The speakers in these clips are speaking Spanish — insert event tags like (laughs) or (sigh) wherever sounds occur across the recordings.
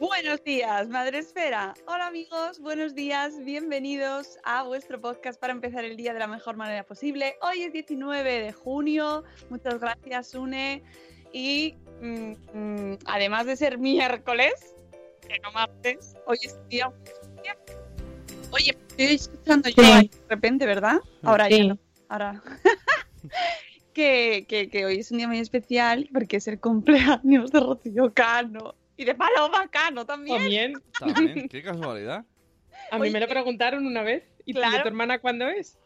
Buenos días, Madre Esfera. Hola amigos, buenos días, bienvenidos a vuestro podcast para empezar el día de la mejor manera posible. Hoy es 19 de junio, muchas gracias Une. Y mm, mm, además de ser miércoles, que no martes, hoy es día... Oye, estoy escuchando yo ahí de repente, ¿verdad? Ahora ya no. Ahora. (laughs) que, que, que hoy es un día muy especial porque es el cumpleaños de Rocío Cano. Y de Paloma Cano también. También. También, qué casualidad. A mí Oye, me lo preguntaron una vez. ¿Y tu- claro. tu hermana cuándo es?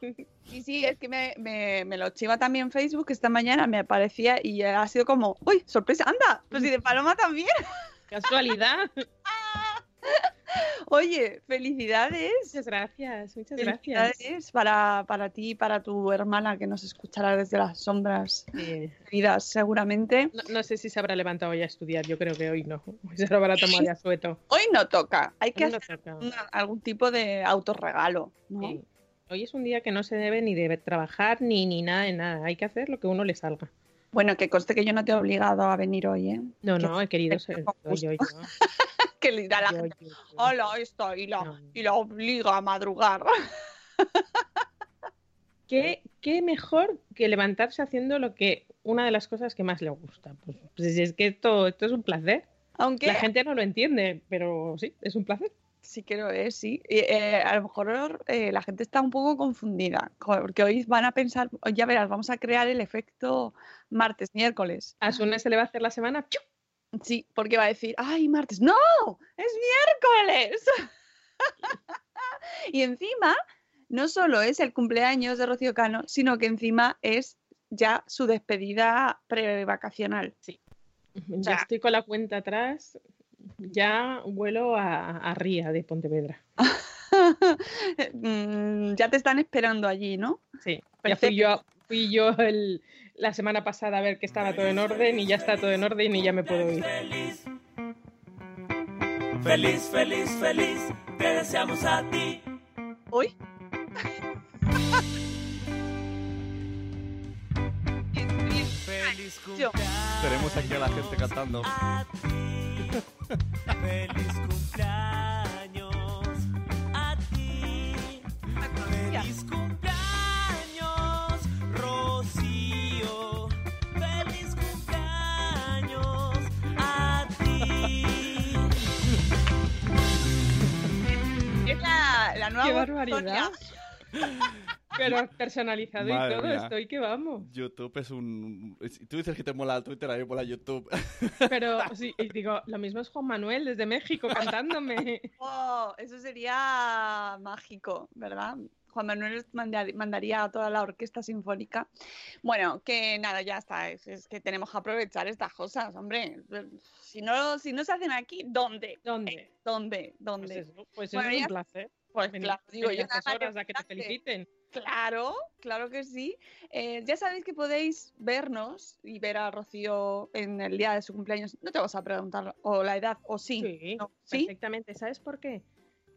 Sí, sí, es que me, me, me lo chiva también Facebook esta mañana, me aparecía y ha sido como, uy, sorpresa, anda, pues y de Paloma también. Casualidad. (laughs) (laughs) Oye, felicidades. Muchas gracias, muchas gracias. Para, para ti y para tu hermana que nos escuchará desde las sombras vidas, seguramente. no, no sé si se habrá levantado hoy a estudiar, yo creo que hoy no. Hoy (laughs) se lo habrá tomado de asueto. Hoy no toca, hay que Hoy hacer una- algún tipo de autorregalo, ¿no? Sí. Hoy es un día que no se debe ni de trabajar ni, ni nada de nada. Hay que hacer lo que uno le salga. Bueno, que conste que yo no te he obligado a venir hoy, ¿eh? No, Que no, he querido ser. yo. (laughs) Que le dirá a la Yo, gente, yo, yo. hola, esto, y la, No. y la obliga a madrugar. (laughs) ¿Qué, qué mejor que levantarse haciendo lo que una de las cosas que más le gusta? Pues, pues es que esto, esto es un placer. Aunque La gente no lo entiende, pero sí, es un placer. Sí que lo es, sí. Eh, a lo mejor eh, la gente está un poco confundida, co- porque hoy van a pensar, ya verás, vamos a crear el efecto martes, miércoles. A Sune se le va a hacer la semana. ¡piu! Sí, porque va a decir, ay, martes, no, es miércoles. (laughs) y encima, no solo es el cumpleaños de Rocío Cano, sino que encima es ya su despedida prevacacional. Ya sea- estoy con la cuenta atrás. Ya vuelo a, a Ría de Pontevedra. (laughs) Mm, ya te están esperando allí, ¿no? Sí, ya fui yo, fui yo el- la semana pasada a ver que estaba todo en orden y ya está todo en orden y ya me puedo ir. Feliz, feliz, feliz, te deseamos a ti. Hoy. Feliz Yo. cumpleaños Tenemos aquí a la gente cantando. a ti. Feliz cumpleaños ¡Qué barbaridad! (laughs) Pero personalizado y Madre todo, mía. estoy que vamos. YouTube es un... Si tú dices que te mola el Twitter, a mí me mola YouTube. (laughs) Pero sí, y digo, lo mismo es Juan Manuel desde México cantándome. (laughs) Oh, eso sería mágico, ¿verdad? Juan Manuel manda- mandaría a toda la orquesta sinfónica. Bueno, que nada, ya está. Es, es que tenemos que aprovechar estas cosas, hombre. Si no, si no se hacen aquí, ¿dónde? ¿Dónde? ¿Dónde? Pues ¿Dónde? eso, pues Bueno, eso es ya- un placer. Pues claro, digo yo. a estas nada, horas a que te felicitarte. feliciten. Claro, claro que sí. Eh, ya sabéis que podéis vernos y ver a Rocío en el día de su cumpleaños. No te vas a preguntar o la edad o sí. Sí, ¿no? ¿Sí? perfectamente. ¿Sabes por qué?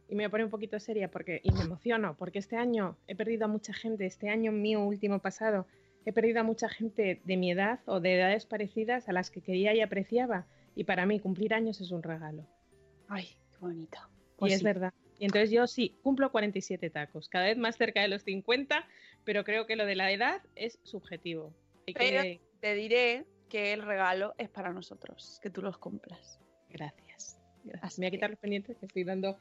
Y me voy a poner un poquito seria porque, y me emociono, porque este año he perdido a mucha gente, este año mío último pasado, he perdido a mucha gente de mi edad o de edades parecidas a las que quería y apreciaba. Y para mí cumplir años es un regalo. Ay, qué bonito. y Pues es verdad. Y entonces yo sí, cumplo 47 tacos, cada vez más cerca de los 50, pero creo que lo de la edad es subjetivo. Pero que- te diré que el regalo es para nosotros, que tú los cumplas. Gracias. Me voy a quitar los pendientes que estoy dando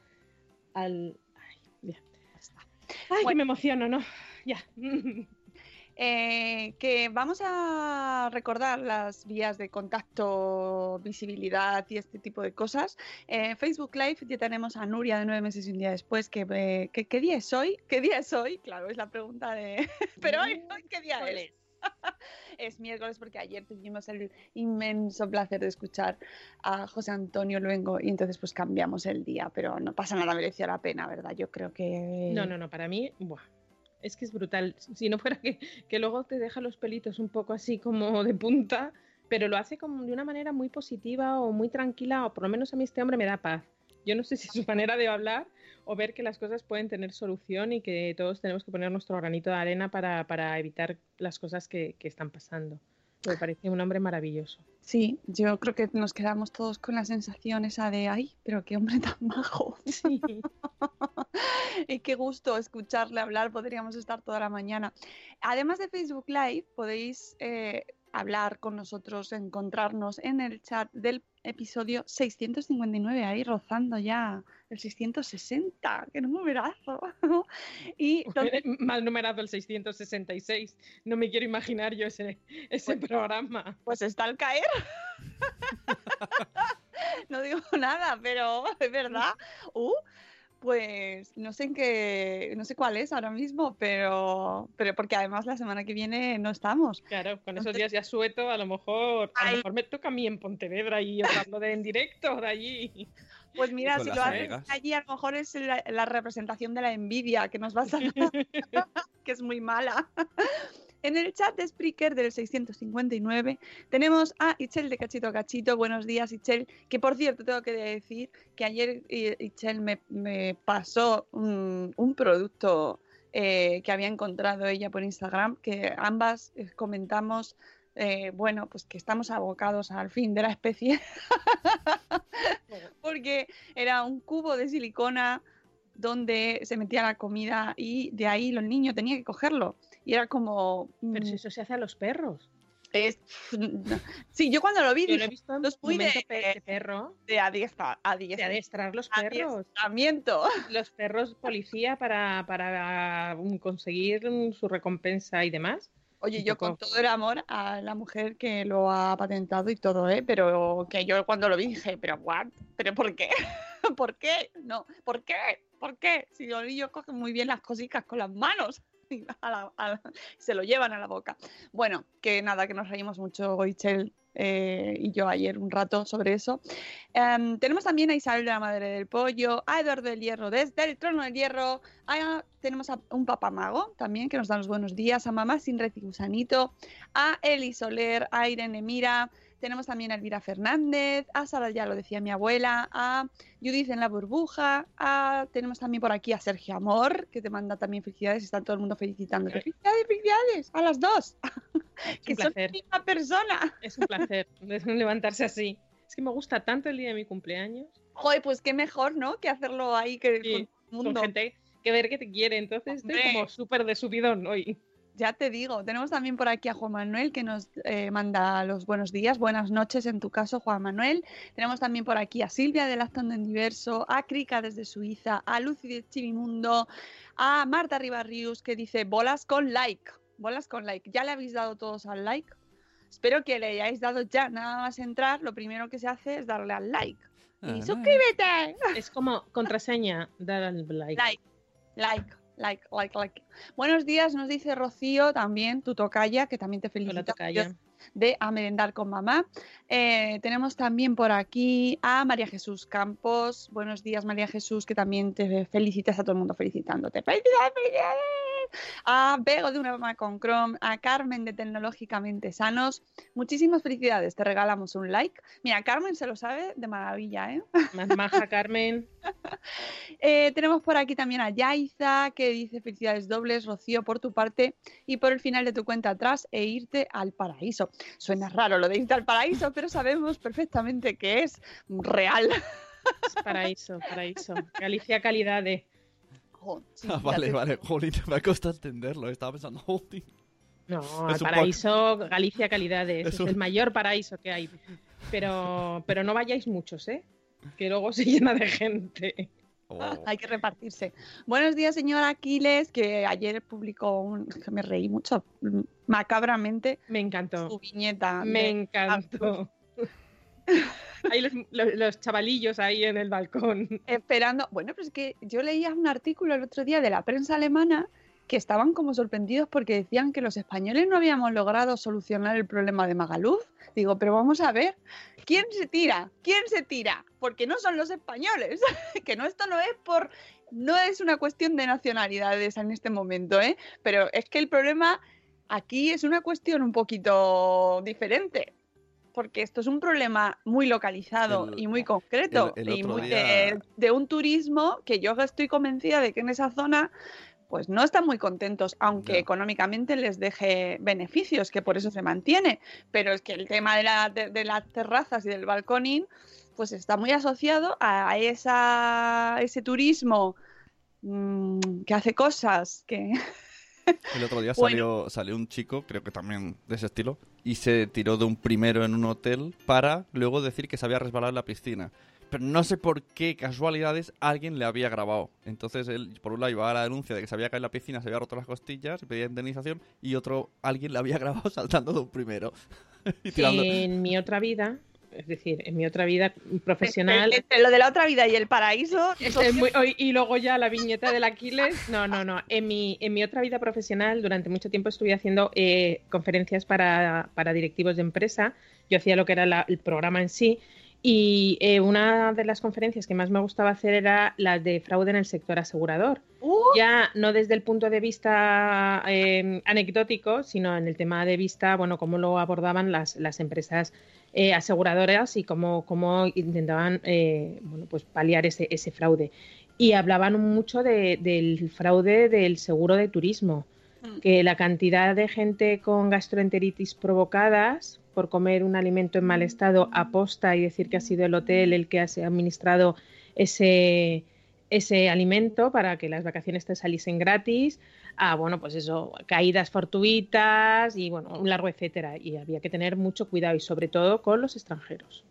al... Ay, ya. Ay, que me emociono, ¿no? Ya. (laughs) Eh, que vamos a recordar las vías de contacto, visibilidad y este tipo de cosas. Eh, Facebook Live ya tenemos a Nuria de nueve meses y un día después. Que, eh, que- ¿Qué día es hoy? ¿Qué día es hoy? Claro, es la pregunta de... (laughs) Pero hoy, hoy ¿qué día es? (laughs) Es miércoles porque ayer tuvimos el inmenso placer de escuchar a José Antonio Luengo y entonces pues cambiamos el día, pero no pasa nada, mereció la pena, ¿verdad? Yo creo que... No, no, no, para mí, buah, es que es brutal. Si no fuera que, que luego te deja los pelitos un poco así como de punta, pero lo hace como de una manera muy positiva o muy tranquila, o por lo menos a mí este hombre me da paz. Yo no sé si su manera de hablar o ver que las cosas pueden tener solución y que todos tenemos que poner nuestro granito de arena para, para evitar las cosas que, que están pasando. Me parece un hombre maravilloso. Sí, yo creo que nos quedamos todos con la sensación esa de, ay, pero qué hombre tan majo. (laughs) Sí. (laughs) y qué gusto escucharle hablar, podríamos estar toda la mañana. Además de Facebook Live, podéis eh, hablar con nosotros, encontrarnos en el chat del episodio 659, ahí rozando ya el 660, qué numerazo. (laughs) y donde Mal numerado el 666. No me quiero imaginar yo ese, ese programa. Pues está al caer. (laughs) no digo nada, pero (laughs) es verdad. Uh, pues no sé en qué, no sé cuál es ahora mismo, pero, pero porque además la semana que viene no estamos. Claro, con esos días ya sueto, a lo mejor, a lo mejor me toca a mí en Pontevedra y hablo de en directo de allí. Pues mira, si lo haces allí, a lo mejor es la, la representación de la envidia que nos vas a (laughs) que es muy mala. En el chat de Spreaker del 659 tenemos a Ichel de Cachito a Cachito. Buenos días, Ichel. Que por cierto, tengo que decir que ayer eh, Ichel me, me pasó un, un producto eh, que había encontrado ella por Instagram, que ambas eh, comentamos, eh, bueno, pues que estamos abocados al fin de la especie, (laughs) porque era un cubo de silicona donde se metía la comida y de ahí los niños tenían que cogerlo. Y era como... Pero mm, si eso se hace a los perros. es- (laughs) Sí, yo cuando lo vi Yo lo he visto en es muy de- de perro, de adiestra, de adiestra, adiestrar los perros. adiestramiento. (laughs) Los perros policía para, para um, conseguir um, su recompensa y demás. Oye, yo con todo el amor a la mujer que lo ha patentado y todo, ¿eh? Pero que yo cuando lo vi dije, pero what? ¿Pero por qué? (laughs) ¿Por qué? No, ¿por qué? ¿Por qué? Si los niños cogen muy bien las cositas con las manos (laughs) se lo llevan a la boca. Bueno, que nada, que nos reímos mucho, Goichel eh, y yo ayer un rato sobre eso. Em, tenemos también a Isabel de la Madre del Pollo, a Eduardo del Hierro desde el Trono del Hierro, a- tenemos a un papamago también que nos da los buenos días, a Mamá Sin Red y Gusanito, a Eli Soler, a Irene Mira, tenemos también a Elvira Fernández, a Sara, ya lo decía mi abuela, a Judith en la burbuja, a, tenemos también por aquí a Sergio Amor, que te manda también felicidades, está todo el mundo felicitándote. Sí. Felicidades, felicidades, a las dos, (laughs) Es que son la misma persona. Es un placer (laughs) levantarse así. Es que me gusta tanto el día de mi cumpleaños. Joder, pues qué mejor, ¿no? Que hacerlo ahí que Sí, con todo el Con mundo. gente que ver que te quiere. Entonces estoy como súper de subidón hoy. Ya te digo, tenemos también por aquí a Juan Manuel que nos eh, manda los buenos días, buenas noches en tu caso, Juan Manuel. Tenemos también por aquí a Silvia de Lactando en Diverso, a Krika desde Suiza, a Lucy de Chivimundo, a Marta Ribarrius que dice bolas con like, bolas con like. ¿Ya le habéis dado todos al like? Espero que le hayáis dado ya, nada más entrar, lo primero que se hace es darle al like. Y Ah, suscríbete. Es como contraseña, dar al like. Like, like, like, like, like. Buenos días, nos dice Rocío también, tu tocaya, que también te felicita tocaya. de A Merendar con Mamá. Eh, tenemos también por aquí a María Jesús Campos. Buenos días, María Jesús, que también te felicitas a todo el mundo felicitándote. ¡Felicidades, felicidades! A Bego de una mamá con Chrome, a Carmen de Tecnológicamente Sanos. Muchísimas felicidades, te regalamos un like. Mira, Carmen se lo sabe de maravilla, ¿eh? Más maja, (laughs) Carmen. Eh, tenemos por aquí también a Yaiza que dice felicidades dobles, Rocío, por tu parte y por el final de tu cuenta atrás e irte al paraíso. Suena raro lo de irte al paraíso, pero sabemos perfectamente que es real. Es paraíso, paraíso. Galicia calidades. Jo, (laughs) sí, Ah, vale, te- vale. Jolín, me ha costado entenderlo. Estaba pensando, (laughs) jolín. No, Es el paraíso Galicia calidades. Es Es, un- el mayor paraíso que hay. Pero, pero no vayáis muchos, ¿eh? Que luego se (laughs) llena de gente. Oh. Hay que repartirse. Buenos días, señor Aquiles, que ayer publicó un. que me reí mucho, macabramente, Me encantó. su viñeta. Me de- encantó. (laughs) Ahí los, los- los chavalillos ahí en el balcón. esperando. Bueno, pues es que yo leía un artículo el otro día de la prensa alemana que estaban como sorprendidos porque decían que los españoles no habíamos logrado solucionar el problema de Magaluf. Digo, pero vamos a ver, ¿quién se tira? ¿Quién se tira? Porque no son los españoles. (laughs) que no, esto no es por. No es una cuestión de nacionalidades en este momento, ¿eh? Pero es que el problema aquí es una cuestión un poquito diferente. Porque esto es un problema muy localizado El- y muy concreto. el- el y muy día- de, de un turismo que yo estoy convencida de que en esa zona pues no están muy contentos, aunque económicamente les deje beneficios, que por eso se mantiene. Pero es que el tema de, la- de- de las terrazas y del balconing, pues está muy asociado a esa, ese turismo mm, que hace cosas que... El otro día (laughs) Bueno. salió, salió un chico, creo que también de ese estilo, y se tiró de un primero en un hotel para luego decir que se había resbalado en la piscina. Pero no sé por qué casualidades alguien le había grabado. Entonces él, por un lado, iba a la denuncia de que se había caído en la piscina, se había roto las costillas, y pedía indemnización, y otro, alguien le había (laughs) grabado saltando de un primero. (laughs) y tirando. En mi otra vida, es decir, en mi otra vida profesional. Entre lo de la otra vida y el paraíso, Es- es muy- hoy- y luego ya la viñeta del Aquiles. No, no, no. En mi, en mi otra vida profesional, durante mucho tiempo estuve haciendo eh, conferencias para, para directivos de empresa. Yo hacía lo que era la- el programa en sí. Y eh, una de las conferencias que más me gustaba hacer era la de fraude en el sector asegurador. ¡Uh! Ya no desde el punto de vista eh, anecdótico, sino en el tema de vista, bueno, cómo lo abordaban las, las empresas eh, aseguradoras y cómo, cómo intentaban eh, bueno, pues paliar ese, ese fraude. Y hablaban mucho de- del fraude del seguro de turismo, Mm. que la cantidad de gente con gastroenteritis provocadas por comer un alimento en mal estado aposta y decir que ha sido el hotel el que ha administrado ese, ese alimento para que las vacaciones te saliesen gratis, a, bueno, pues eso, caídas fortuitas y, bueno, un largo etcétera. Y había que tener mucho cuidado y sobre todo con los extranjeros.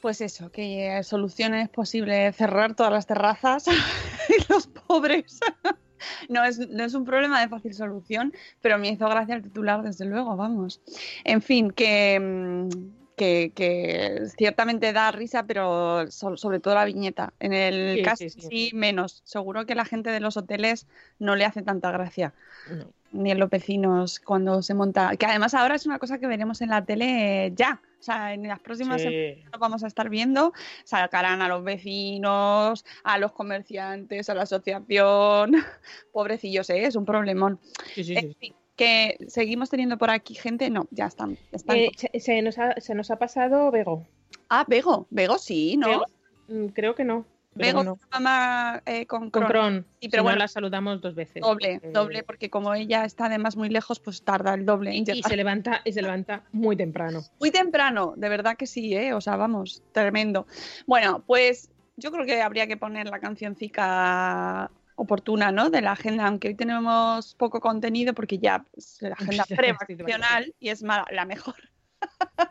Pues eso, que solución es posible cerrar todas las terrazas (laughs) y los pobres. (laughs) No es, no es un problema de fácil solución, pero me hizo gracia el titular, desde luego, vamos. En fin, que, mm, que, que ciertamente da risa, pero so- sobre todo la viñeta. En el Sí, caso sí, sí, sí. menos. Seguro que la gente de los hoteles no le hace tanta gracia. No. Ni en los vecinos cuando se monta. Que además ahora es una cosa que veremos en la tele ya. O sea, en las próximas semanas lo vamos a estar viendo, sacarán a los vecinos, a los comerciantes, a la asociación. (laughs) Pobrecillos, ¿eh? es un problemón. Sí, sí, En sí. fin, que seguimos teniendo por aquí gente. No, ya están. están. Eh, se, se nos ha, se nos ha pasado Bego. Ah, Bego. Bego sí, ¿no? ¿Bego? Mm, Creo que no. Bego, bueno. su mamá eh, con, Con. Cron. Sí, pero Si no, bueno, la saludamos dos veces. Doble, Eh, doble, porque como ella está además muy lejos, pues tarda el doble Y se levanta, y se levanta muy temprano. Muy temprano, de verdad que sí, ¿eh? O sea, vamos, tremendo. Bueno, pues yo creo que habría que poner la cancioncica oportuna, ¿no? De la agenda, aunque hoy tenemos poco contenido porque ya pues, la (laughs) agenda Ya, prevacacional y es mala- la mejor. (laughs)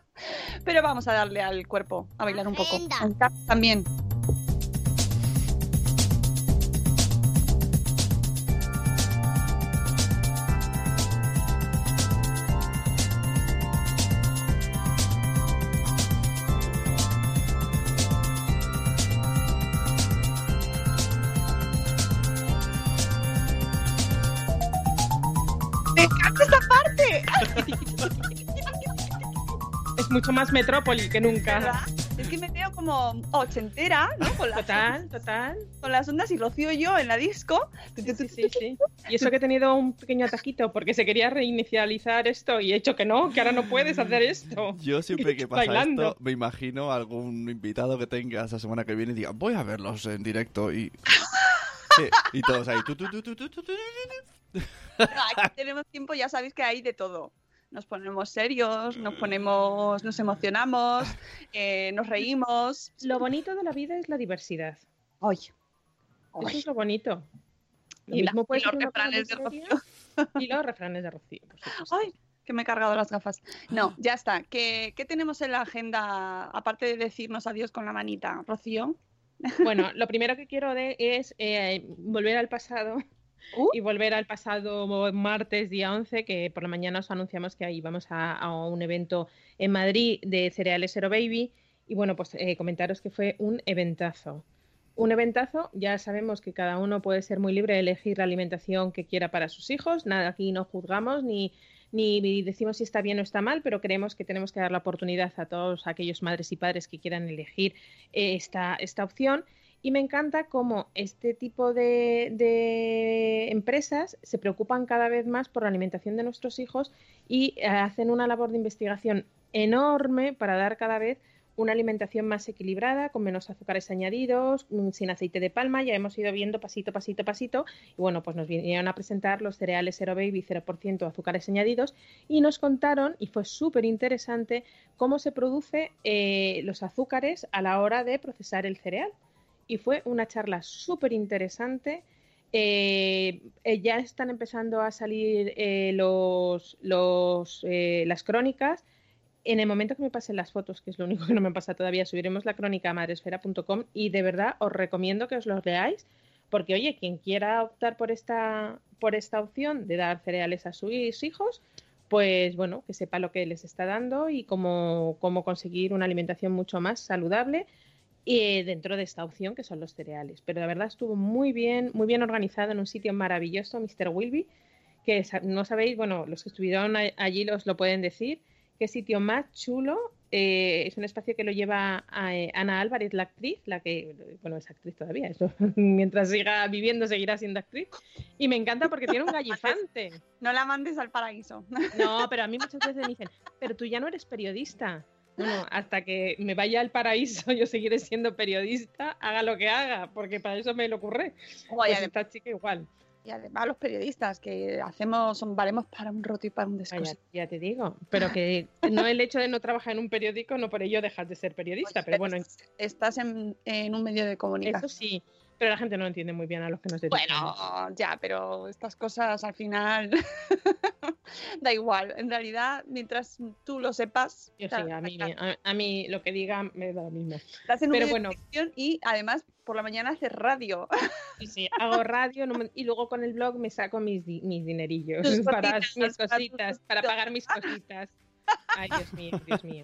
Pero vamos a darle al cuerpo a bailar un poco. También. Mucho más metrópoli que nunca. ¿Verdad? Es que me veo como ochentera, ¿no? Con las, Total, total. con las ondas y Rocío y yo en la disco. Sí, sí, sí, sí. Y eso que he tenido un pequeño atajito porque se quería reinicializar esto y he hecho que no, que ahora no puedes hacer esto. Yo siempre que pasa Bailando. esto, me imagino algún invitado que tengas la semana que viene y diga, voy a verlos en directo y... Sí, y todos ahí. tu, tu, tu, tu, tu, tu, tu, tu. No, aquí tenemos tiempo, ya sabéis que hay de todo. Nos ponemos serios, nos ponemos, nos emocionamos, eh, nos reímos. Lo bonito de la vida es la diversidad. Ay, Eso es lo bonito. Lo Y la- mismo puede y los refranes de Rocío. Y los refranes de Rocío. Ay, que me he cargado las gafas. No, ya está. ¿Qué, qué tenemos en la agenda, aparte de decirnos adiós con la manita, Rocío? Bueno, lo primero que quiero de es eh, volver al pasado Uh. y volver al pasado martes día 11, que por la mañana os anunciamos que ahí vamos a, un evento en Madrid de cereales Zero Baby. Y bueno, pues eh, comentaros que fue un eventazo. Un eventazo, ya sabemos que cada uno puede ser muy libre de elegir la alimentación que quiera para sus hijos. Nada, aquí no juzgamos ni, ni decimos si está bien o está mal, pero creemos que tenemos que dar la oportunidad a todos aquellos madres y padres que quieran elegir eh, esta, esta opción. Y me encanta cómo este tipo de, empresas se preocupan cada vez más por la alimentación de nuestros hijos y eh, hacen una labor de investigación enorme para dar cada vez una alimentación más equilibrada, con menos azúcares añadidos, mm, sin aceite de palma. Ya hemos ido viendo pasito, pasito, pasito. Y bueno, pues nos vinieron a presentar los cereales Zero Baby 0% azúcares añadidos y nos contaron, y fue súper interesante, cómo se produce eh, los azúcares a la hora de procesar el cereal. Y fue una charla súper interesante. Eh, eh, ya están empezando a salir eh, los, eh, las crónicas. En el momento que me pasen las fotos, que es lo único que no me pasa todavía, subiremos la crónica a madresfera.com y de verdad os recomiendo que os los leáis, porque oye, quien quiera optar por esta, por esta opción de dar cereales a sus hijos, pues bueno, que sepa lo que les está dando y cómo, cómo conseguir una alimentación mucho más saludable y dentro de esta opción que son los cereales. Pero la verdad estuvo muy bien, muy bien organizado en un sitio maravilloso, Mr. Wilby, que no sabéis, bueno, los que estuvieron allí los lo pueden decir, qué sitio más chulo. eh, es un espacio que lo lleva a, eh, Ana Álvarez, la actriz, la que, bueno, es actriz todavía, eso, (laughs) mientras siga viviendo seguirá siendo actriz. Y me encanta porque tiene un (laughs) gallifante. No la mandes al paraíso. No, (laughs) pero a mí muchas veces me dicen, pero tú ya no eres periodista. No, no, hasta que me vaya al paraíso (laughs) yo seguiré siendo periodista, haga lo que haga, porque para eso me lo ocurre. Guay, Pues esta chica igual. y además los periodistas que hacemos, son, valemos para un roto y para un descoso. ya te digo, pero que no el hecho de no trabajar en un periódico, no por ello dejas de ser periodista, Oye, pero bueno, Estás en, en un medio de comunicación. eso sí, pero la gente no entiende muy bien a los que nos dedicamos. Bueno, ya, pero estas cosas al final (laughs) (laughs) da igual. En realidad, mientras tú lo sepas, Yo claro, sí, a mí, estás- a, a mí lo que diga me da lo mismo. estás en pero bueno. y además por la mañana haces radio. (laughs) Sí, sí, hago radio no me- y luego con el blog me saco mis, mis dinerillos Tus (laughs) para cositas, mis cositas, para pagar mis cositas. Ay, Dios mío, Dios mío.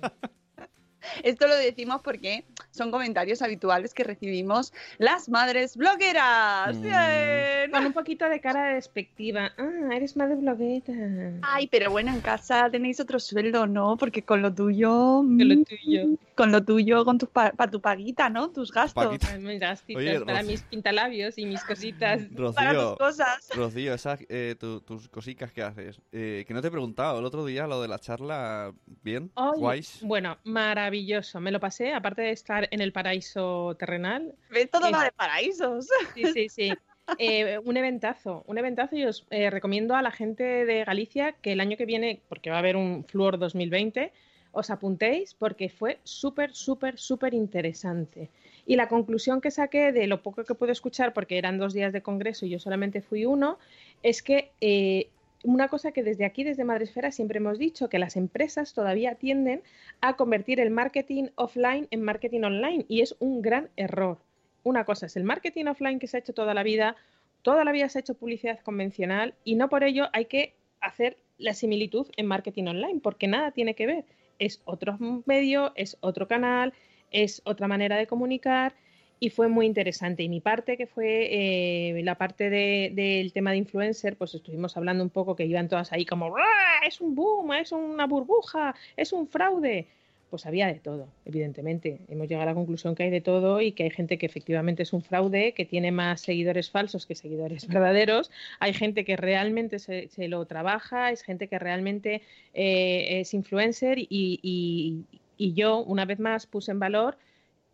(laughs) Esto lo decimos porque son comentarios habituales que recibimos las madres blogueras. Mm. Bien. Con un poquito de cara despectiva. Ah, eres madre bloguera. Ay, pero bueno, en casa tenéis otro sueldo, ¿no? Porque con lo tuyo. Con lo mm, tuyo. Con lo tuyo, con tus pa- para tu paguita, ¿no? Tus gastos. Ay, mis gastitos Oye, para mis pintalabios y mis cositas. (laughs) Para tus cosas. Rocío, esas, eh, tu- tus cositas que haces. Eh, que no te he preguntado el otro día lo de la charla. ¿Bien? Oye, ¿Guays? Bueno, maravilloso. Me lo pasé, aparte de estar en el paraíso terrenal. ¿Ves? Todo Eh, va de paraísos. Sí, sí, sí. (laughs) Eh, un eventazo, un eventazo y os eh, recomiendo a la gente de Galicia que el año que viene, porque va a haber un Fluor 2020, os apuntéis porque fue súper, súper, súper interesante. Y la conclusión que saqué de lo poco que pude escuchar, porque eran dos días de congreso y yo solamente fui uno, es que eh, una cosa que desde aquí, desde Madresfera, siempre hemos dicho, que las empresas todavía tienden a convertir el marketing offline en marketing online y es un gran error. Una cosa es el marketing offline que se ha hecho toda la vida, toda la vida se ha hecho publicidad convencional y no por ello hay que hacer la similitud en marketing online, porque nada tiene que ver. Es otro medio, es otro canal, es otra manera de comunicar y fue muy interesante. Y mi parte, que fue eh, la parte de- del tema de influencer, pues estuvimos hablando un poco que iban todas ahí como, "¡Ah! es un boom, es una burbuja, es un fraude. Pues había de todo, evidentemente. Hemos llegado a la conclusión que hay de todo y que hay gente que efectivamente es un fraude, que tiene más seguidores falsos que seguidores (laughs) verdaderos. Hay gente que realmente se, lo trabaja, es gente que realmente eh, es influencer y- y yo, una vez más, puse en valor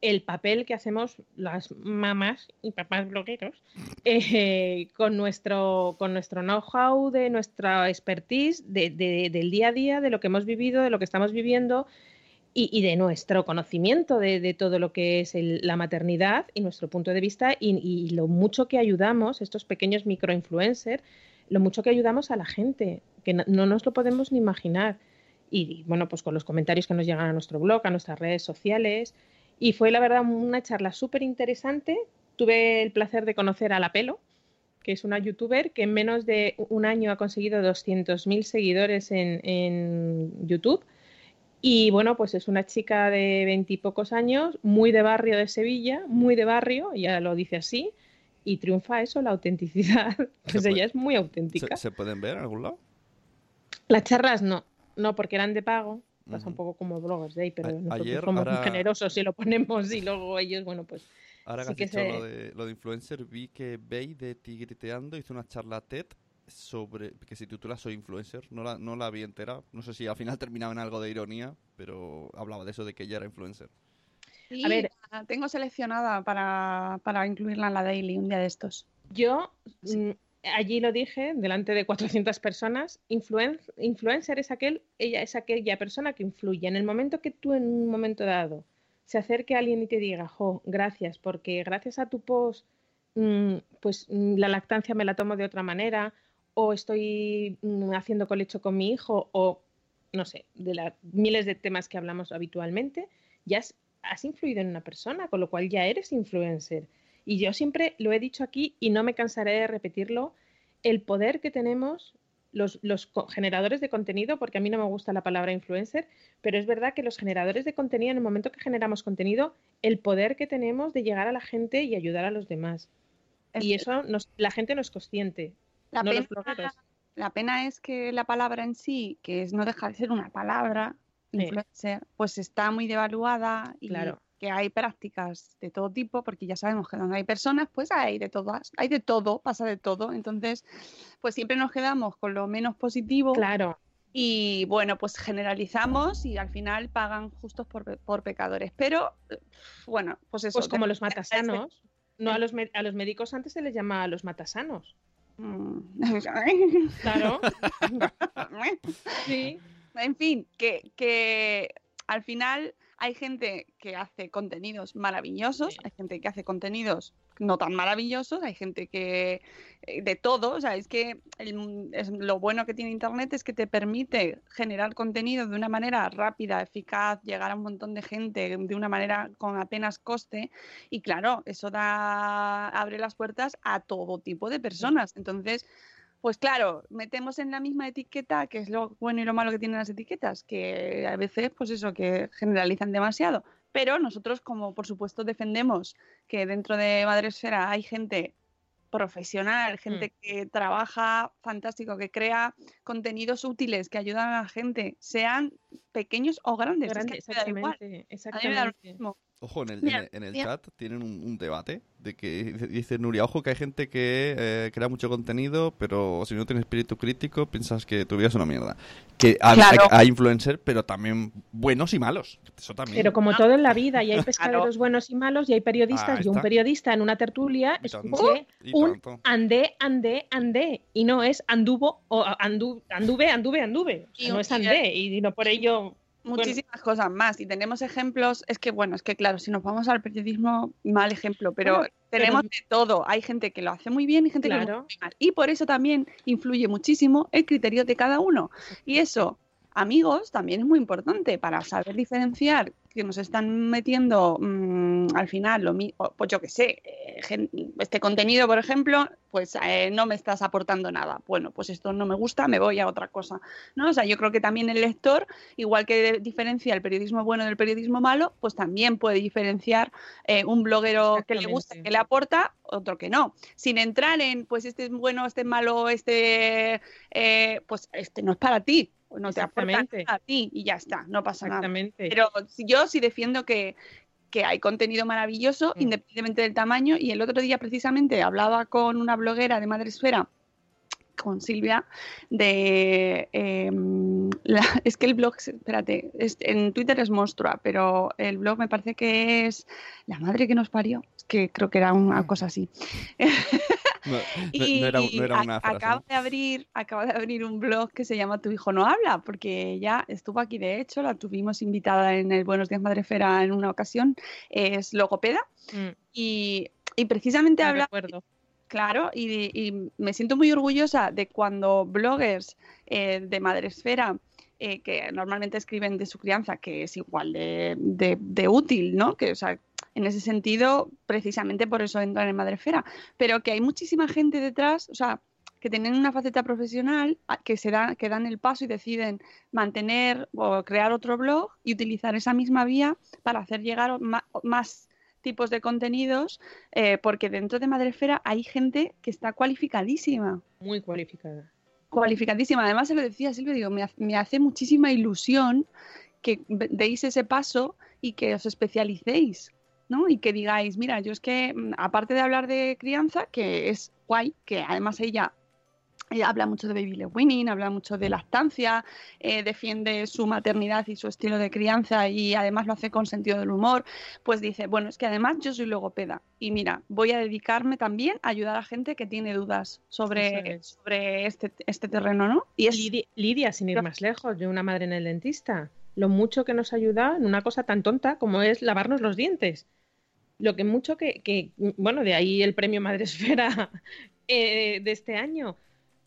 el papel que hacemos las mamás y papás blogueros eh, con nuestro, con nuestro know-how, de nuestra expertise, de- de- del día a día, de lo que hemos vivido, de lo que estamos viviendo y, y de nuestro conocimiento de, de todo lo que es el- la maternidad y nuestro punto de vista y, y lo mucho que ayudamos, estos pequeños microinfluencers, lo mucho que ayudamos a la gente, que no, no nos lo podemos ni imaginar. Y bueno, pues con los comentarios que nos llegan a nuestro blog, a nuestras redes sociales. Y fue la verdad una charla súper interesante. Tuve el placer de conocer a La Pelo, que es una youtuber que en menos de un año ha conseguido 200.000 seguidores en, en YouTube. Y bueno, pues es una chica de veintipocos años, muy de barrio de Sevilla, muy de barrio, ya lo dice así, y triunfa eso, la autenticidad. (laughs) Pues puede- ella es muy ¿Se, auténtica. se pueden ver en algún lado? Las charlas no, no, porque eran de pago. Pasa un poco como Bloggers Day, pero A- nosotros ayer, somos muy ahora- generosos y lo ponemos y luego ellos, bueno, pues Ahora que has dicho se- lo, de, lo de influencer, vi que Bey de Tigriteando hizo una charla TED sobre que se titula Soy influencer. No la, no la vi entera. No sé si al final terminaba en algo de ironía, pero hablaba de eso de que ella era influencer. Sí, A ver. la tengo seleccionada para, para incluirla en la daily un día de estos. Yo mm, allí lo dije, delante de 400 personas, influen- influencer es aquel, ella es aquella persona que influye. En el momento que tú en un momento dado se acerque a alguien y te diga, jo, gracias, porque gracias a tu post, mm, pues mm, la lactancia me la tomo de otra manera, o estoy mm, haciendo colecho con mi hijo, o no sé, de las miles de temas que hablamos habitualmente, ya has, has influido en una persona, con lo cual ya eres influencer. Y yo siempre lo he dicho aquí y no me cansaré de repetirlo, el poder que tenemos los, generadores de contenido, porque a mí no me gusta la palabra influencer, pero es verdad que los generadores de contenido, en el momento que generamos contenido, el poder que tenemos de llegar a la gente y ayudar a los demás. Y Es- eso nos- la gente no es consciente. La, no pena, la es que la palabra en sí, que es no deja de ser una palabra, Sí. influencer, pues está muy devaluada y Claro. Que hay prácticas de todo tipo, porque ya sabemos que donde hay personas, pues hay de todas, hay de todo, pasa de todo. Entonces, pues siempre nos quedamos con lo menos positivo Claro, y bueno, pues generalizamos y al final pagan justos por, por pecadores. Pero bueno, pues eso. pues como de- los matasanos. No, a los, a los médicos antes se les llama a los matasanos. Mm. (laughs) Claro, (laughs) sí. En fin, que, que al final hay gente que hace contenidos maravillosos, Sí. hay gente que hace contenidos no tan maravillosos, hay gente que eh, de todo, o sea, es que el- es- lo bueno que tiene Internet es que te permite generar contenido de una manera rápida, eficaz, llegar a un montón de gente de una manera con apenas coste y claro, eso da abre las puertas a todo tipo de personas. Entonces, pues claro, metemos en la misma etiqueta, que es lo bueno y lo malo que tienen las etiquetas, que a veces, pues eso, que generalizan demasiado. Pero nosotros, como por supuesto defendemos que dentro de Madresfera hay gente profesional, gente que trabaja fantástico, que crea contenidos útiles que ayudan a la gente, sean pequeños o grandes. es que Grande, a mí me da igual. exactamente, A mí me da lo exactamente. mismo. Ojo, en el, Mira, en el, en el mira. chat tienen un, un debate de que (laughs) dice- Nuria, ojo que hay gente que eh, crea mucho contenido, pero si no tienes espíritu crítico piensas que tu vida es una mierda. Que hay, Claro. hay, hay influencers, pero también buenos y malos. Eso también. Pero como todo en la vida, y hay (laughs) pescaderos Claro. buenos y malos, y hay periodistas, Ahí y un periodista en una tertulia escuché un andé, andé, andé, y no es anduvo o andu, anduve, anduve, anduve. Y- no es y- andé, y no por ello. Bueno, Muchísimas cosas más. Y tenemos ejemplos. Es que, bueno, es que claro, si nos vamos al periodismo, mal ejemplo, pero Bueno, tenemos pero- de todo. Hay gente que lo hace muy bien y gente que lo Claro. hace muy mal. Y por eso también influye muchísimo el criterio de cada uno. Y eso, amigos, también es muy importante para saber diferenciar que nos están metiendo mm, al final, lo mismo, pues yo qué sé, eh, este contenido, por ejemplo, pues eh, no me estás aportando nada. Bueno, pues esto no me gusta, me voy a otra cosa. ¿no? O sea, yo creo que también el lector, igual que diferencia el periodismo bueno del periodismo malo, pues también puede diferenciar eh, un bloguero que le gusta, que le aporta, otro que no. Sin entrar en, pues este es bueno, este es malo, este, eh, pues este no es para ti, no te aporta nada a ti y ya está, no pasa nada. Pero yo sí defiendo que, que hay contenido maravilloso, Mm. independientemente del tamaño. Y el otro día, precisamente, hablaba con una bloguera de Madresfera, con Silvia, de. em, la- (laughs) es que el blog, espérate, es- en Twitter es Monstrua, pero el blog me parece que es La madre que nos parió. Es que creo que era una cosa así. (laughs) No, no- Y no era, no era a- una frase. acaba de abrir, acaba de abrir un blog que se llama Tu hijo no habla, porque ella estuvo aquí de hecho, la tuvimos invitada en el Buenos Días Madrefera en una ocasión, es logopeda Mm, y, y precisamente la habla, recuerdo. claro, y, y me siento muy orgullosa de cuando bloggers eh, de Madresfera eh, que normalmente escriben de su crianza, que es igual de, de- de útil, ¿no? Que, o sea, en ese sentido, precisamente por eso entran en Madrefera, pero que hay muchísima gente detrás, o sea, que tienen una faceta profesional, que se dan, que dan el paso y deciden mantener o crear otro blog y utilizar esa misma vía para hacer llegar más tipos de contenidos, eh, porque dentro de Madrefera hay gente que está cualificadísima Muy cualificada. cualificadísima. Además, se lo decía Silvia, digo, me, ha- me hace muchísima ilusión que deis ese paso y que os especialicéis, ¿no? Y que digáis, mira, yo es que, mm, aparte de hablar de crianza, que es guay, que además ella, ella habla mucho de baby led weaning, habla mucho de lactancia, eh, defiende su maternidad y su estilo de crianza y además lo hace con sentido del humor, pues dice, bueno, es que además yo soy logopeda y mira, voy a dedicarme también a ayudar a gente que tiene dudas sobre, es. sobre este, este terreno, ¿no? Y es Lidia, Lidia, sin ir más lejos, de una madre en el dentista. Lo mucho que nos ayuda en una cosa tan tonta como es lavarnos los dientes. Lo que mucho que, bueno, de ahí el premio Madresfera (laughs) eh, de este año,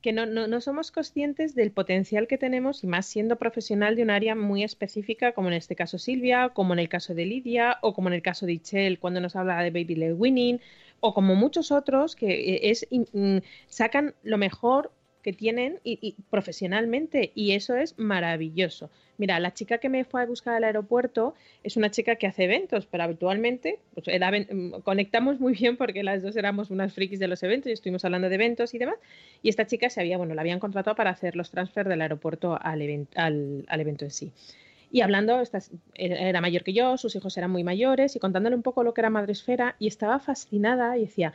que no, no, no somos conscientes del potencial que tenemos y más siendo profesional de un área muy específica, como en este caso Silvia, como en el caso de Lidia, o como en el caso de Ichel cuando nos habla de Baby Led Winning, o como muchos otros que eh, es, mm, sacan lo mejor que tienen y, profesionalmente y eso es maravilloso. Mira, la chica que me fue a buscar al aeropuerto es una chica que hace eventos, pero habitualmente pues, mm, conectamos muy bien porque las dos éramos unas frikis de los eventos y estuvimos hablando de eventos y demás. Y esta chica se había, bueno, la habían contratado para hacer los transfer del aeropuerto al, even- al, evento en sí. Y hablando, era mayor que yo, sus hijos eran muy mayores y contándole un poco lo que era Madresfera y estaba fascinada y decía,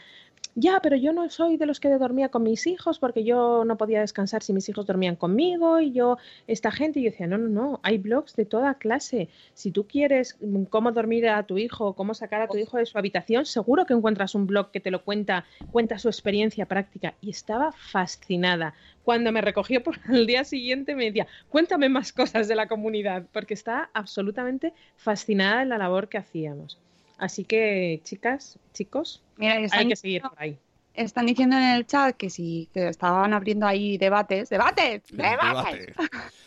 ya, pero yo no soy de los que dormía con mis hijos porque yo no podía descansar si mis hijos dormían conmigo y yo, esta gente, y yo decía, no, no, no, hay blogs de toda clase. Si tú quieres mm, cómo dormir a tu hijo, cómo sacar a tu hijo de su habitación, seguro que encuentras un blog que te lo cuenta, cuenta su experiencia práctica. Y estaba fascinada. Cuando me recogió por el día siguiente me decía, cuéntame más cosas de la comunidad, porque está absolutamente fascinada en la labor que hacíamos. Así que, chicas, chicos, Mira, hay que seguir por ahí. están diciendo en el chat que sí, que estaban abriendo ahí debates, debates, debates debate.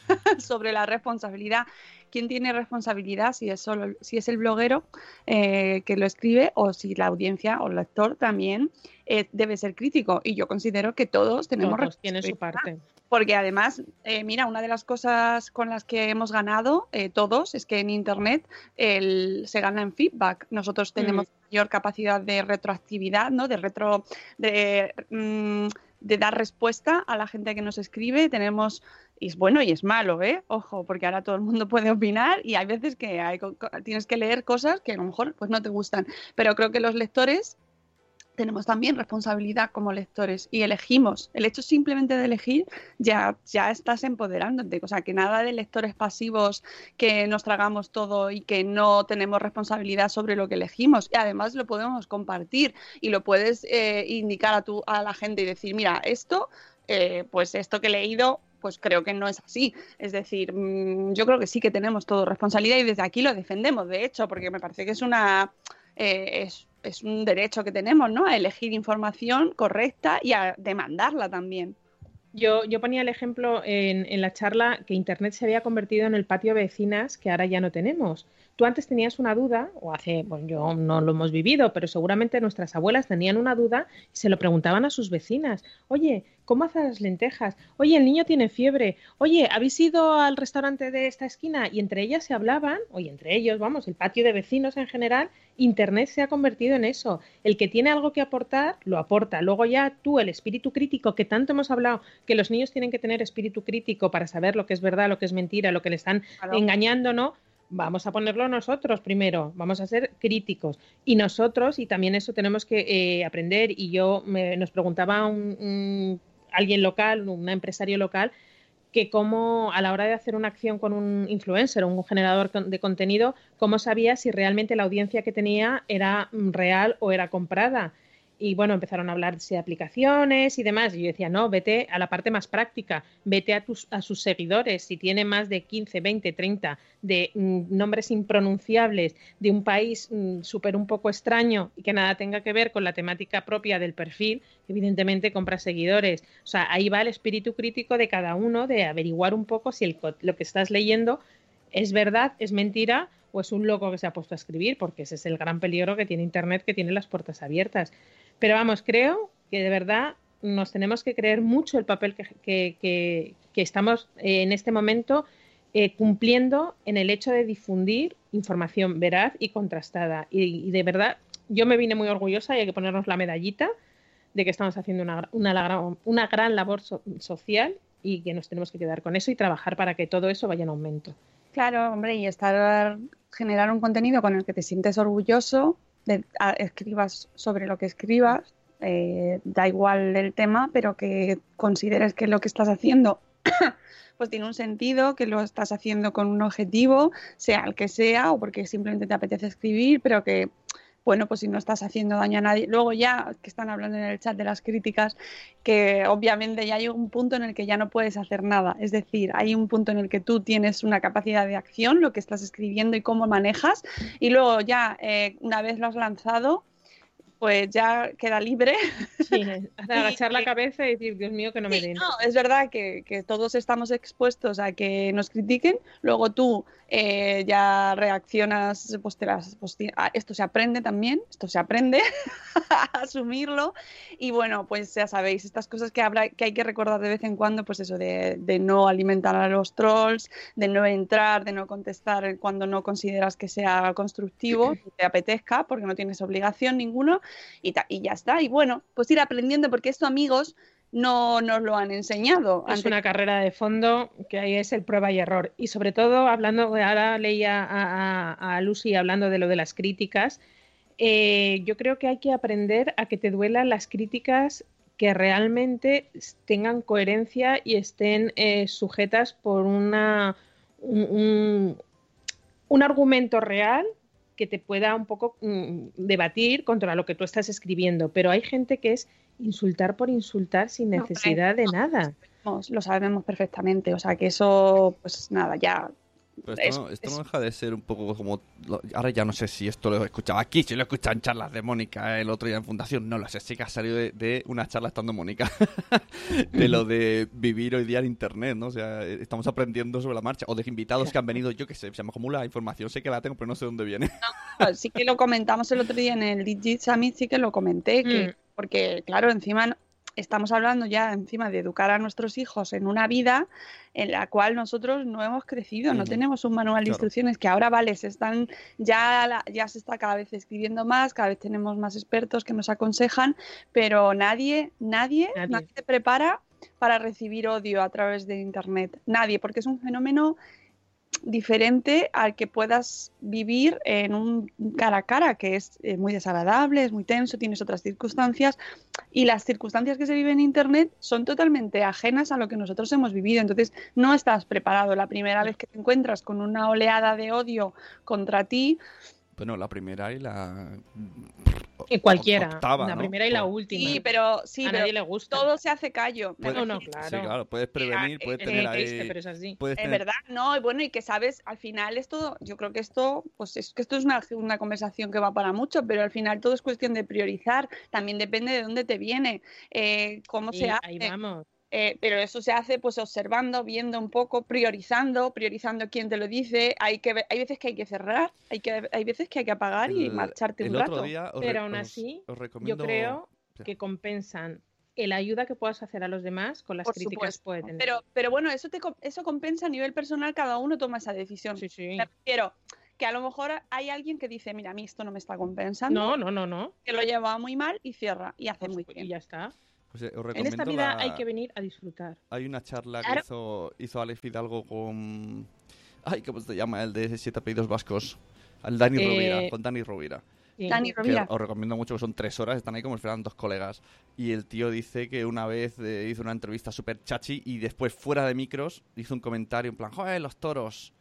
(laughs) sobre la responsabilidad. ¿Quién tiene responsabilidad? Si es solo, si es el bloguero eh, que lo escribe o si la audiencia o el lector también eh, debe ser crítico. Y yo considero que todos tenemos Todos tienen su responsabilidad. parte. Porque además, eh, mira, una de las cosas con las que hemos ganado eh, todos es que en Internet el- se gana en feedback. Nosotros tenemos mayor capacidad de retroactividad, ¿no? De retro, de, mm, de dar respuesta a la gente que nos escribe. Tenemos, y es bueno y es malo, ¿eh? Ojo, porque ahora todo el mundo (laughs) puede opinar y hay veces que hay tienes que leer cosas que a lo mejor pues no te gustan. Pero creo que los lectores tenemos también responsabilidad como lectores y elegimos. El hecho simplemente de elegir ya, ya estás empoderándote. O sea, que nada de lectores pasivos que nos tragamos todo y que no tenemos responsabilidad sobre lo que elegimos. Y además lo podemos compartir y lo puedes eh, indicar a, tu, a la gente y decir, mira, esto, eh, pues esto que he leído pues creo que no es así. Es decir, mm, yo creo que sí que tenemos todo responsabilidad y desde aquí lo defendemos, de hecho, porque me parece que es una eh, es un derecho que tenemos, ¿no? A elegir información correcta y a demandarla también. Yo, yo ponía el ejemplo en, en la charla que Internet se había convertido en el patio de vecinas que ahora ya no tenemos. Tú antes tenías una duda, o hace, bueno, yo no lo hemos vivido, pero seguramente nuestras abuelas tenían una duda y se lo preguntaban a sus vecinas. Oye, ¿cómo hacen las lentejas? Oye, el niño tiene fiebre. Oye, ¿habéis ido al restaurante de esta esquina? Y entre ellas se hablaban, oye, entre ellos, vamos, el patio de vecinos en general, Internet se ha convertido en eso. El que tiene algo que aportar, lo aporta. Luego ya tú, el espíritu crítico, que tanto hemos hablado, que los niños tienen que tener espíritu crítico para saber lo que es verdad, lo que es mentira, lo que le están engañando, ¿no? Vamos a ponerlo nosotros primero, vamos a ser críticos. Y nosotros, y también eso tenemos que eh, aprender, y yo me, nos preguntaba un, alguien local, un empresario local, que cómo a la hora de hacer una acción con un influencer o un generador de contenido, cómo sabía si realmente la audiencia que tenía era mm, real o era comprada y bueno, empezaron a hablarse de aplicaciones y demás. Y yo decía, no, vete a la parte más práctica, vete a, tus, a sus seguidores. Si tiene más de 15, 20, 30 de mm, nombres impronunciables de un país mm, súper un poco extraño y que nada tenga que ver con la temática propia del perfil, evidentemente compra seguidores. O sea, ahí va el espíritu crítico de cada uno de averiguar un poco si el, lo que estás leyendo es verdad, es mentira o es un loco que se ha puesto a escribir, porque ese es el gran peligro que tiene Internet, que tiene las puertas abiertas. Pero vamos, creo que de verdad nos tenemos que creer mucho el papel que, estamos eh, en este momento eh, cumpliendo en el hecho de difundir información veraz y contrastada. Y, de verdad, yo me vine muy orgullosa y hay que ponernos la medallita de que estamos haciendo una, una, gran labor social y que nos tenemos que quedar con eso y trabajar para que todo eso vaya en aumento. Claro, hombre, y estar generar un contenido con el que te sientes orgulloso escribas sobre lo que escribas, eh, da igual el tema, pero que consideres que lo que estás haciendo (coughs) pues tiene un sentido, que lo estás haciendo con un objetivo, sea el que sea, o porque simplemente te apetece escribir, pero que bueno, pues si no estás haciendo daño a nadie. Luego ya que están hablando en el chat de las críticas, que obviamente ya hay un punto en el que ya no puedes hacer nada. Es decir, hay un punto en el que tú tienes una capacidad de acción, lo que estás escribiendo y cómo manejas, y luego ya eh, una vez lo has lanzado, pues ya queda libre. Sí, (laughs) agachar la cabeza y decir, Dios mío, que no me den. No, es verdad que, que, todos estamos expuestos a que nos critiquen, luego tú eh, ya reaccionas, pues, te las, pues, ah, esto se aprende también, esto se aprende (laughs) a asumirlo y bueno, pues ya sabéis, estas cosas que, habrá, que hay que recordar de vez en cuando, pues eso de, de no alimentar a los trolls, de no entrar, de no contestar cuando no consideras que sea constructivo, (clears throat) que te apetezca, porque no tienes obligación ninguno y, y ya está. Y bueno, pues ir aprendiendo, porque esto amigos no nos lo han enseñado. Es una carrera de fondo que ahí es el prueba y error. Y sobre todo, hablando, ahora leía a, Lucy hablando de lo de las críticas, eh, yo creo que hay que aprender a que te duelan las críticas que realmente tengan coherencia y estén eh, sujetas por una, un, argumento real que te pueda un poco mm, debatir contra lo que tú estás escribiendo. Pero hay gente que es insultar por insultar sin necesidad de nada. Lo sabemos perfectamente, o sea que eso, pues nada, ya esto, no, deja de ser un poco como. Ahora ya no sé si esto lo he escuchado aquí, si lo he escuchado en charlas de Mónica el otro día en Fundación, no lo sé, sí que ha salido de, una charla estando Mónica, (laughs) de lo de vivir hoy día en Internet, ¿no? O sea, estamos aprendiendo sobre la marcha, o de invitados que han venido, yo que sé, se me acumula información, sé que la tengo, pero no sé dónde viene. (laughs) sí que lo comentamos el otro día en el Digit Summit, sí que lo comenté, que, mm. porque claro, encima estamos hablando ya encima de educar a nuestros hijos en una vida en la cual nosotros no hemos crecido, no tenemos un manual de instrucciones que ahora vale, se están ya ya se está cada vez escribiendo más, cada vez tenemos más expertos que nos aconsejan, pero nadie, nadie, nadie, nadie te prepara para recibir odio a través de internet. Nadie, porque es un fenómeno diferente al que puedas vivir en un cara a cara, que es eh, muy desagradable, es muy tenso, tienes otras circunstancias y las circunstancias que se viven en Internet son totalmente ajenas a lo que nosotros hemos vivido. Entonces, no estás preparado. La primera vez que te encuentras con una oleada de odio contra ti, bueno, la primera y la. Y cualquiera. la primera y la última. Sí, pero sí, a nadie le gusta. Todo se hace callo. no, no, claro. Sí, claro. Puedes prevenir, puedes tener ahí. pero es así. Es verdad, no. Y bueno, y que sabes, al final esto, yo creo que esto, pues es que esto es una, una conversación que va para mucho, pero al final todo es cuestión de priorizar. También depende de dónde te viene, eh, cómo se hace. Ahí vamos Eh, pero eso se hace pues observando, viendo un poco, priorizando, priorizando quién te lo dice. Hay que hay veces que hay que cerrar, hay que hay veces que hay que apagar y El- marcharte el un otro rato. día os Pero aún os- así, os Yo recomiendo- creo Sí. que compensan el ayuda que puedas hacer a los demás con las Por críticas supuesto, que puede tener. Pero, pero bueno, eso te eso compensa a nivel personal, cada uno toma esa decisión. Sí, sí. Me refiero que a lo mejor hay alguien que dice, mira, a mí esto no me está compensando, No, no, no, no. que lo lleva muy mal y cierra y hace muy Y bien. ya está. Pues, eh, En esta vida la- hay que venir a disfrutar. Hay una charla Claro. que hizo, hizo Alex Fidalgo con... Ay, ¿cómo se llama? El de siete apellidos vascos. El Dani Eh, Rovira, con Dani Rovira. Dani Rovira. os recomiendo mucho, que son tres horas, están ahí como si fueran dos colegas. Y el tío dice que una vez eh, hizo una entrevista súper chachi y después fuera de micros hizo un comentario en plan, joder, los toros.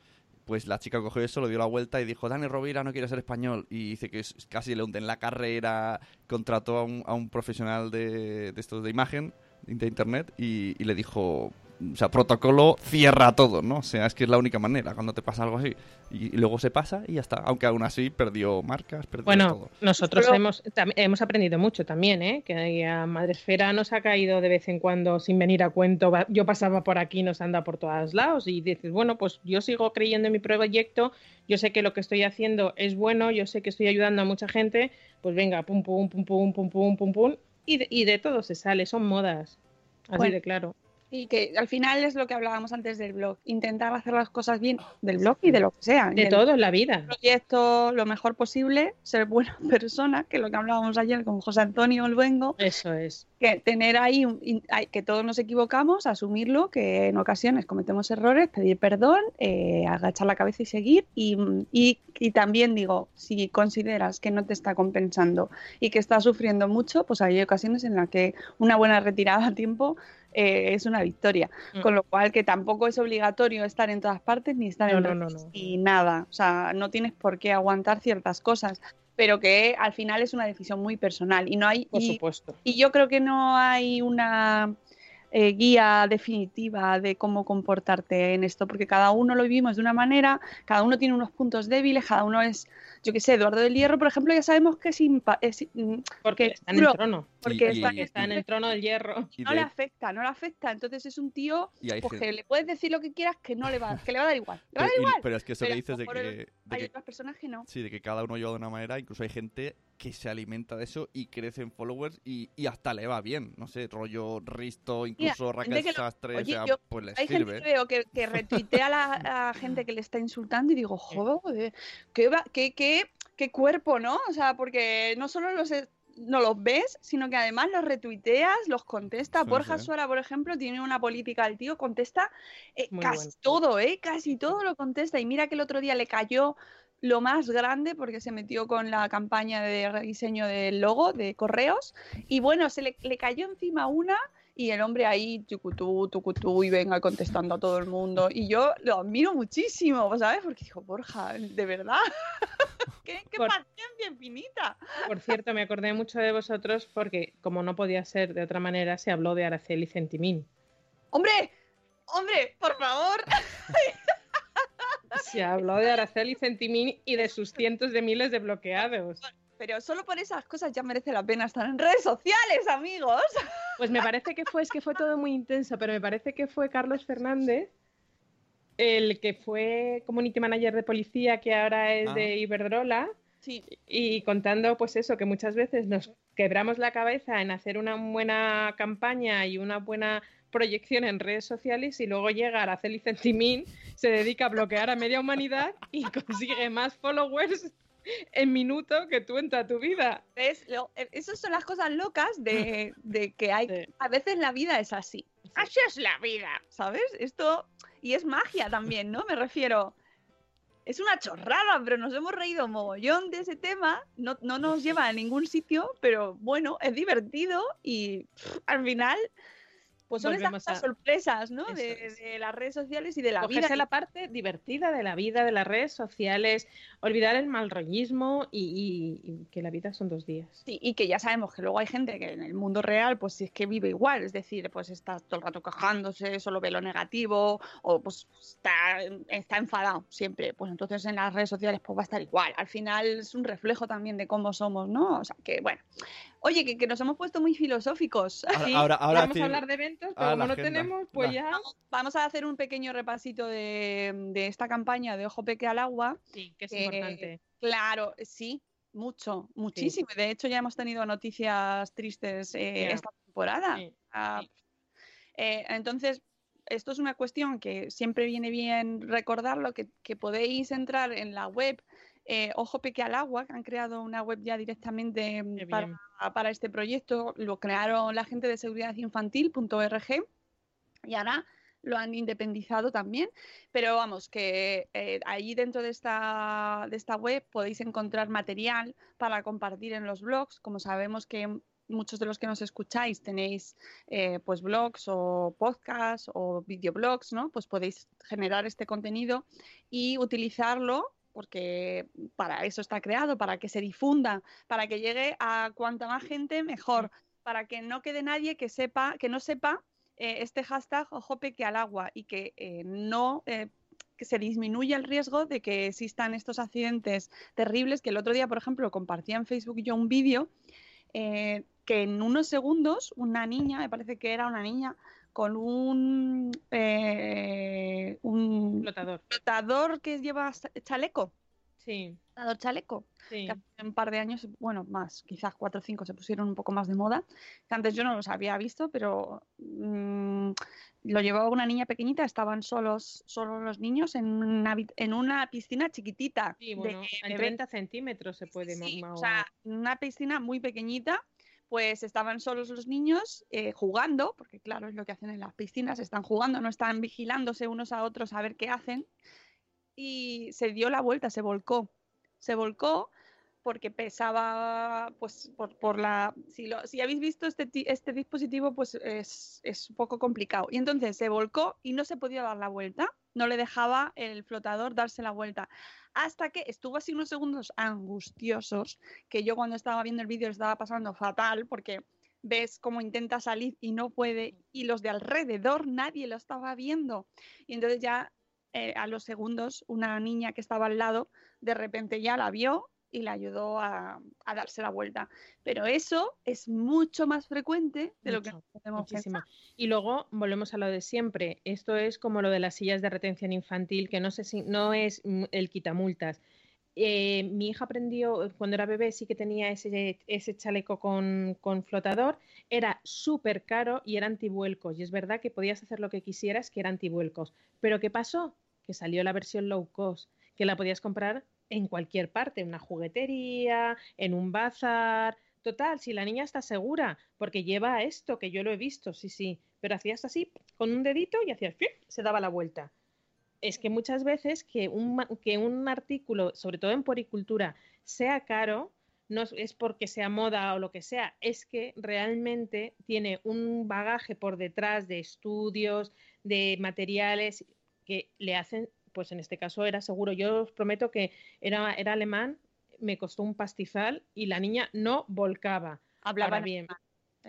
Pues la chica cogió eso, lo dio la vuelta y dijo, Dani Rovira no quiere ser español. Y dice que casi le hunden la carrera, contrató a un, a un profesional de, de estos de imagen, de internet, y le dijo, o sea, protocolo cierra todo, ¿no? O sea, es que es la única manera cuando te pasa algo así. Y, y luego se pasa y ya está. Aunque aún así perdió marcas, perdió Bueno, todo. nosotros Pero- hemos, hemos aprendido mucho también, ¿eh? Que a Madresfera nos ha caído de vez en cuando sin venir a cuento. Yo pasaba por aquí, nos anda por todos lados y dices, bueno, pues yo sigo creyendo en mi proyecto, yo sé que lo que estoy haciendo es bueno, yo sé que estoy ayudando a mucha gente, pues venga, pum, pum, pum, pum, pum, pum, pum, pum, y de, y de todo se sale, son modas. Así Bueno. de claro. Y que al final es lo que hablábamos antes del blog, intentar hacer las cosas bien del blog y de lo que sea. De todo en la vida. proyecto lo mejor posible, ser buena (laughs) persona, que es lo que hablábamos ayer con José Antonio Olvengo, Eso es. que tener ahí, un- que todos nos equivocamos, asumirlo, que en ocasiones cometemos errores, pedir perdón, eh, agachar la cabeza y seguir. Y, y- y también digo, si consideras que no te está compensando y que estás sufriendo mucho, pues hay ocasiones en las que una buena retirada a tiempo eh, es una victoria. Mm. Con lo cual que tampoco es obligatorio estar en todas partes ni estar No, en no, ni nada. O sea, no tienes por qué aguantar ciertas cosas, pero que al final es una decisión muy personal y no hay Por y- supuesto. y yo creo que no hay una eh, guía definitiva de cómo comportarte en esto, porque cada uno lo vivimos de una manera, cada uno tiene unos puntos débiles, cada uno es, yo qué sé, Eduardo del Hierro, por ejemplo, ya sabemos que es, impa- es, mm, Porque que está en el trono. Porque Y- está, y- Está en el trono del hierro. No de- le afecta, no le afecta, entonces es un tío hay pues, gente- que le puedes decir lo que quieras que no le va, que le va a dar igual, le va a pero, dar y- igual. pero es que eso Pero que dices de que, de Hay que- otras personas que no. sí, de que cada uno lleva de una manera, incluso hay gente que se alimenta de eso y crece en followers y, y hasta le va bien, no sé, rollo Risto, incluso gente Raquel lo- Sastre, o sea, yo- pues les Hay gente sirve. que veo que, que retuitea a la a gente que le está insultando y digo, joder, qué, qué, qué, qué cuerpo, ¿no? O sea, porque no solo los, no los ves, sino que además los retuiteas, los contesta. Sí, Borja sí. Suara, por ejemplo, tiene una política, el tío contesta eh, casi bueno. todo, ¿eh? Casi todo lo contesta. Y mira que el otro día le cayó lo más grande porque se metió con la campaña de rediseño del logo de correos y bueno, se le, le cayó encima una y el hombre ahí tucutú, tucutú y venga contestando a todo el mundo y yo lo admiro muchísimo, ¿sabes? Porque dijo, Borja, de verdad, (laughs) qué, qué Por- paciencia infinita. Por cierto, me acordé mucho de vosotros porque, como no podía ser de otra manera, se habló de Araceli Centimín. Hombre, hombre, por favor. Se habló de Araceli Centimín y de sus cientos de miles de bloqueados. Pero solo por esas cosas ya merece la pena estar en redes sociales, amigos. (laughs) Pues me parece que fue, es que fue todo muy intenso, pero me parece que fue Carlos Fernández, el que fue community manager de policía, que ahora es Ah. de Iberdrola, Sí, y contando pues eso, que muchas veces nos quebramos la cabeza en hacer una buena campaña y una buena proyección en redes sociales y luego llega Araceli Centimín, se dedica a bloquear a media humanidad y (laughs) consigue más followers (laughs) en minuto que tú en toda tu vida. ¿Ves? Lo- eh, esas son las cosas locas de, (laughs) de que hay. Sí. A veces la vida es así. Así es la vida, ¿sabes? Esto. Y es magia también, ¿no? Me refiero. Es una chorrada, pero nos hemos reído mogollón de ese tema. No, no nos lleva a ningún sitio, pero bueno, es divertido y pff, al final. Pues son Volvemos estas a- sorpresas, ¿no? De, las redes sociales y de la Cogerse vida. la parte divertida de la vida, de las redes sociales, olvidar el mal rollismo y, y- y que la vida son dos días. Sí, y que ya sabemos que luego hay gente que en el mundo real, pues si es que vive igual, es decir, pues está todo el rato quejándose, solo ve lo negativo, o pues está, está enfadado siempre. Pues entonces en las redes sociales pues va a estar igual. Al final es un reflejo también de cómo somos, ¿no? O sea que bueno, Oye, que, que nos hemos puesto muy filosóficos. Ahora, (laughs) Sí, ahora, ahora vamos sí, a hablar de eventos, pero como no agenda. tenemos, pues La- ya. Vamos a hacer un pequeño repasito de, de esta campaña de Ojo Peque al Agua. Sí, que es Eh, importante. Claro, sí, mucho, muchísimo. De hecho, ya hemos tenido noticias tristes eh, esta temporada. Sí, Ah, sí. eh, entonces, esto es una cuestión que siempre viene bien recordarlo, que, que podéis entrar en la web eh, Ojo Peque al Agua, que han creado una web ya directamente mm, para, este proyecto. Lo crearon la gente de seguridadinfantil.org y ahora lo han independizado también. Pero vamos, que eh, allí dentro de esta, de esta web podéis encontrar material para compartir en los blogs. Como sabemos que muchos de los que nos escucháis tenéis eh, pues blogs o podcasts o videoblogs, ¿no? Pues podéis generar este contenido y utilizarlo porque para eso está creado, para que se difunda, para que llegue a cuanta más gente mejor, para que no quede nadie que sepa, que no sepa eh, este hashtag ojo peque al agua y que eh, no eh, que se disminuya el riesgo de que existan estos accidentes terribles que el otro día, por ejemplo, compartía en Facebook yo un vídeo que en unos segundos una niña, me parece que era una niña, con un, eh, un Flotador. flotador que lleva chaleco, Sí, flotador chaleco, sí. que hace un par de años, bueno, más, quizás cuatro o cinco se pusieron un poco más de moda, que antes yo no los había visto, pero mm, lo llevaba una niña pequeñita, estaban solos, solos los niños en una, en una piscina chiquitita. Sí, de- bueno, de en 30 centímetros se puede Sí, o sea, una piscina muy pequeñita, pues estaban solos los niños eh, jugando, porque claro, es lo que hacen en las piscinas, están jugando, no están vigilándose unos a otros a ver qué hacen. Y se dio la vuelta, se volcó. Se volcó porque pesaba, pues, por, por la... Si, lo- si habéis visto este, este dispositivo, pues es, es un poco complicado. Y entonces se volcó y no se podía dar la vuelta, no le dejaba el flotador darse la vuelta. Hasta que estuvo así unos segundos angustiosos, que yo cuando estaba viendo el vídeo estaba pasando fatal, porque ves cómo intenta salir y no puede, y los de alrededor nadie lo estaba viendo. Y entonces ya eh, a los segundos una niña que estaba al lado de repente ya la vio y le ayudó a, a darse la vuelta. Pero eso es mucho más frecuente de lo que podemos pensar. Y luego volvemos a lo de siempre. Esto es como lo de las sillas de retención infantil, que no, sé si, no es el quitamultas. Eh, mi hija aprendió, cuando era bebé, sí que tenía ese, ese chaleco con, con flotador. Era súper caro y era antivuelcos. Y es verdad que podías hacer lo que quisieras, que era antivuelcos. Pero ¿qué pasó? Que salió la versión low cost, que la podías comprar en cualquier parte, en una juguetería, en un bazar. Total, si la niña está segura, porque lleva esto, que yo lo he visto, sí, sí, pero hacías así con un dedito y hacías, se daba la vuelta. Es que muchas veces que un, que un artículo, sobre todo en poricultura, sea caro, no es porque sea moda o lo que sea, es que realmente tiene un bagaje por detrás de estudios, de materiales que le hacen, pues en este caso era seguro. Yo os prometo que era, era alemán, me costó un pastizal y la niña no volcaba. Hablaban Ahora bien,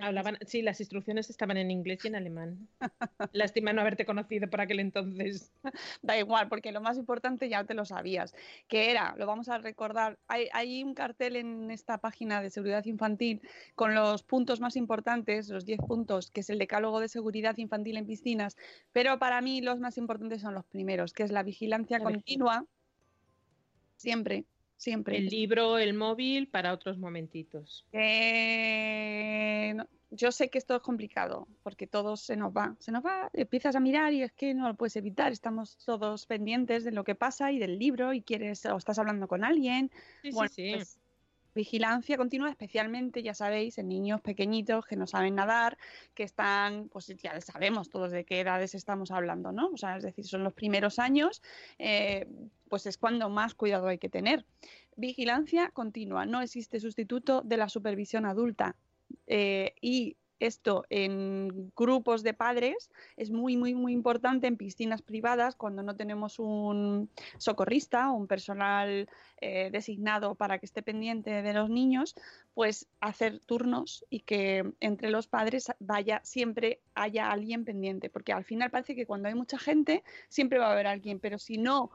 hablaban, sí, las instrucciones estaban en inglés y en alemán. (laughs) Lástima no haberte conocido por aquel entonces. (laughs) Da igual, porque lo más importante ya te lo sabías, que era, lo vamos a recordar, hay, hay un cartel en esta página de seguridad infantil con los puntos más importantes, los 10 puntos, que es el decálogo de seguridad infantil en piscinas, pero para mí los más importantes son los primeros, que es la vigilancia La continua, siempre, siempre. El libro, el móvil, para otros momentitos. Eh, no, yo sé que esto es complicado porque todo se nos va, se nos va, empiezas a mirar y es que no lo puedes evitar, estamos todos pendientes de lo que pasa y del libro y quieres o estás hablando con alguien. Sí, Bueno, sí, sí. pues, vigilancia continua, especialmente, ya sabéis, en niños pequeñitos que no saben nadar, que están, pues ya sabemos todos de qué edades estamos hablando, ¿no? O sea, es decir, son los primeros años, eh, pues es cuando más cuidado hay que tener. Vigilancia continua, no existe sustituto de la supervisión adulta. Eh, y esto en grupos de padres es muy, muy, muy importante en piscinas privadas cuando no tenemos un socorrista o un personal eh, designado para que esté pendiente de los niños, pues hacer turnos y que entre los padres vaya siempre haya alguien pendiente, porque al final parece que cuando hay mucha gente siempre va a haber alguien, pero si no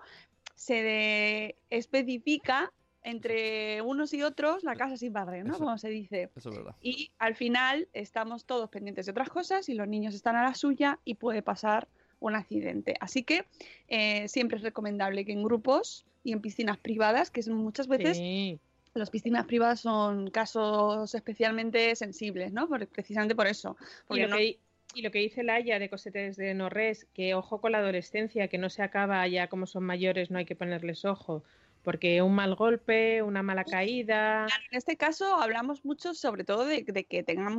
se especifica entre unos y otros la casa sin padre, ¿no? Eso. Como se dice. Eso es verdad. Y al final estamos todos pendientes de otras cosas y los niños están a la suya y puede pasar un accidente. Así que eh, siempre es recomendable que en grupos y en piscinas privadas, que son muchas veces Sí. las piscinas privadas son casos especialmente sensibles, ¿no? Por- precisamente por eso. Y Porque lo, no- que, y lo que dice Laia de Cosetes de Norres, que ojo con la adolescencia, que no se acaba ya como son mayores, no hay que ponerles ojo, porque un mal golpe, una mala caída, En este caso hablamos mucho sobre todo de, de que tengan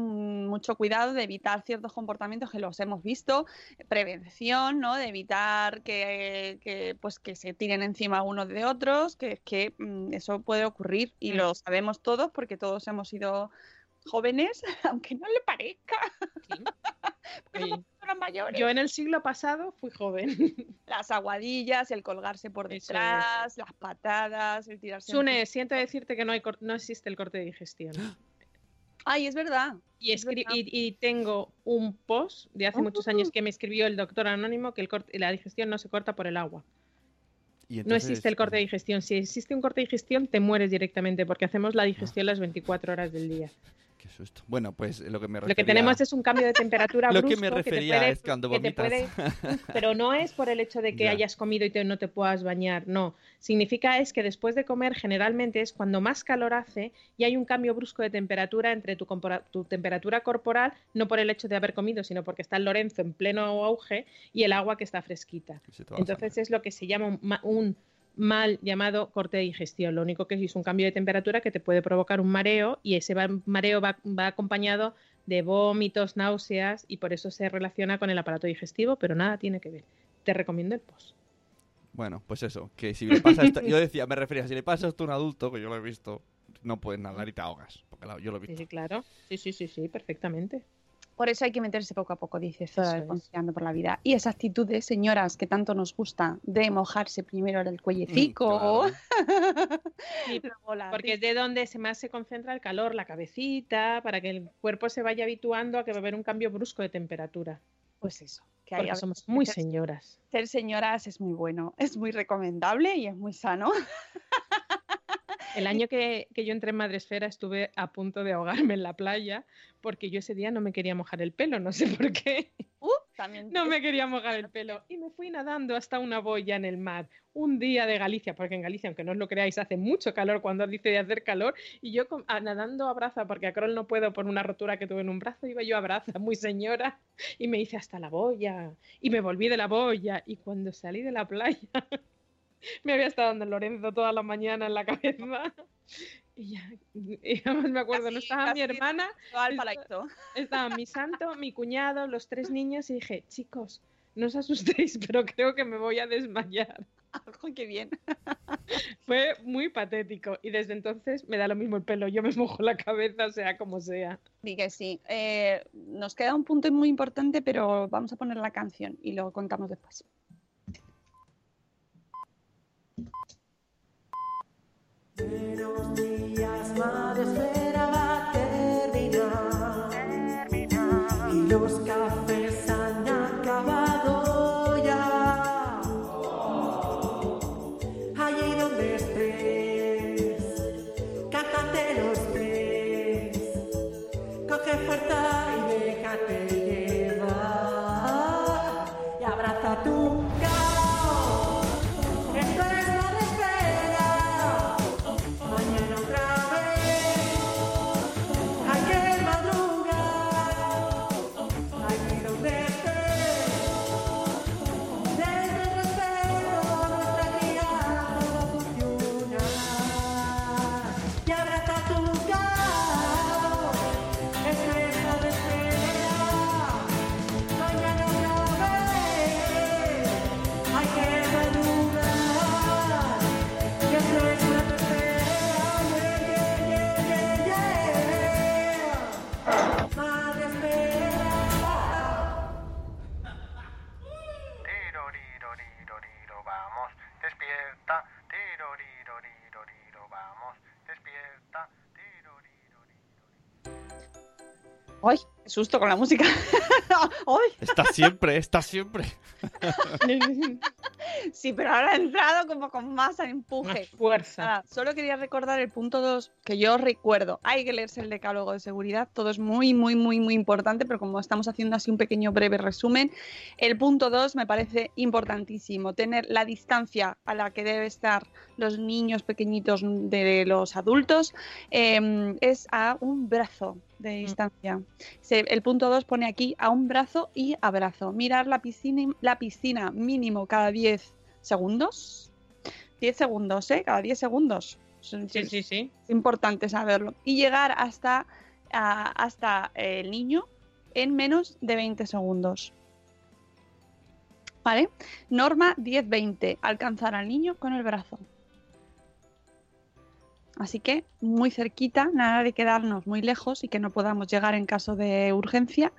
mucho cuidado de evitar ciertos comportamientos que los hemos visto, prevención, ¿no? De evitar que, que, pues que se tiren encima unos de otros, que, que mm, eso puede ocurrir y Mm. lo sabemos todos porque todos hemos sido jóvenes, (laughs) aunque no le parezca, Sí. (laughs) porque somos personas mayores. Yo en el siglo pasado fui joven. (laughs) Las aguadillas, el colgarse por es. detrás, las patadas, el tirarse Sune, siento decirte que no, hay cor- no existe el corte de digestión. Ay, es verdad. Y, Es escri- verdad. y, y tengo un post de hace muchos años que me escribió el doctor anónimo que el corte, la digestión no se corta por el agua. Y No existe el corte de digestión. Si existe un corte de digestión, te mueres directamente porque hacemos la digestión las 24 horas del día. Qué susto. Bueno, pues lo que me Lo refería... que tenemos es un cambio de temperatura (laughs) Lo que brusco me refería puede- es cuando vomitas. puede- pero no es por el hecho de que Ya. hayas comido y te- no te puedas bañar, no. Significa es que después de comer generalmente es cuando más calor hace y hay un cambio brusco de temperatura entre tu, temperatura corporal, no por el hecho de haber comido, sino porque está el Lorenzo en pleno auge y el agua que está fresquita. Entonces es lo que se llama un, ma- un mal llamado corte de digestión. Lo único que es un cambio de temperatura que te puede provocar un mareo y ese mareo va, va acompañado de vómitos, náuseas y por eso se relaciona con el aparato digestivo, pero nada tiene que ver. Te recomiendo el post. Bueno, pues eso, que si le pasa esto- yo decía, me refería, si le pasa esto a un adulto, que yo lo he visto, no puedes nadar y te ahogas, porque yo lo he Sí, visto. sí, claro. Sí, sí, sí, sí, perfectamente. Por eso hay que meterse poco a poco, dice. Conciliando por la Vida. Y esa actitud de señoras que tanto nos gusta de mojarse primero el cuellecico. claro. (laughs) Sí, luego la Porque es de donde se más se concentra el calor, la cabecita, para que el cuerpo se vaya habituando a que va a haber un cambio brusco de temperatura. Pues eso. Que hay Porque somos muy señoras. Ser señoras es muy bueno, es muy recomendable y es muy sano. (laughs) El año que, que yo entré en Madresfera estuve a punto de ahogarme en la playa porque yo ese día no me quería mojar el pelo, no sé por qué. Uh, también No me quería mojar el pelo y me fui nadando hasta una boya en el mar. Un día de Galicia, porque en Galicia, aunque no os lo creáis, hace mucho calor cuando dice de hacer calor. Y yo nadando a braza, porque a Crol no puedo por una rotura que tuve en un brazo, iba yo a braza, muy señora, y me hice hasta la boya. Y me volví de la boya. Y cuando salí de la playa, me había estado dando Lorenzo toda la mañana en la cabeza. (laughs) Y ya, y además me acuerdo, no estaba mi hermana, estaba mi santo, mi cuñado, los tres niños y dije, chicos, no os asustéis, pero creo que me voy a desmayar. (laughs) Qué bien. Fue muy patético y desde entonces me da lo mismo el pelo, yo me mojo la cabeza, sea como sea. Sí que sí. Eh, nos queda un punto muy importante, pero vamos a poner la canción y lo contamos después. Buenos días, despierta. Vamos, despierta. ¡Ay! ¡Qué susto con la música! (laughs) ¡Ay! Está siempre, está siempre. (laughs) Sí, pero ahora ha entrado como con más empuje. Más fuerza. Nada, solo quería recordar el punto 2, que yo recuerdo. Hay que leerse el decálogo de seguridad. Todo es muy, muy, muy, muy importante, pero como estamos haciendo así un pequeño breve resumen, el punto 2 me parece importantísimo. Tener la distancia a la que debe estar los niños pequeñitos de los adultos eh, es a un brazo de distancia. Se- el punto 2 pone aquí a un brazo y abrazo. Mirar la piscina, la piscina mínimo cada 10 segundos. 10 segundos, ¿eh? Cada 10 segundos. Sí, sí, sí. Es importante saberlo. Y llegar hasta, a- hasta el niño en menos de 20 segundos. ¿Vale? Norma 10-20. Alcanzar al niño con el brazo. Así que muy cerquita, nada de quedarnos muy lejos y que no podamos llegar en caso de urgencia.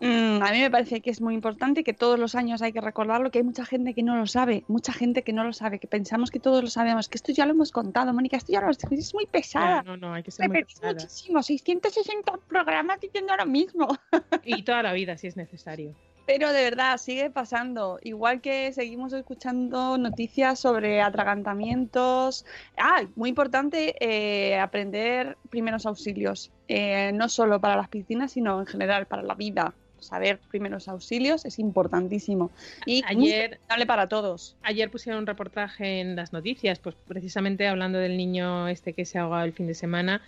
Mm, a mí me parece que es muy importante que todos los años hay que recordarlo, que hay mucha gente que no lo sabe, mucha gente que no lo sabe, que pensamos que todos lo sabemos, que esto ya lo hemos contado, Mónica, esto ya lo es muy pesada. Ya, no, no, hay que ser muy pesada. muchísimo, 660 programas diciendo lo mismo. Y toda la vida, si es necesario. Pero de verdad, sigue pasando. Igual que seguimos escuchando noticias sobre atragantamientos. Ah, muy importante eh, aprender primeros auxilios. Eh, no solo para las piscinas, sino en general para la vida. Saber primeros auxilios es importantísimo. Y muy Ayer- recomendable para todos. Ayer pusieron un reportaje en las noticias, pues precisamente hablando del niño este que se ha ahogado el fin de semana.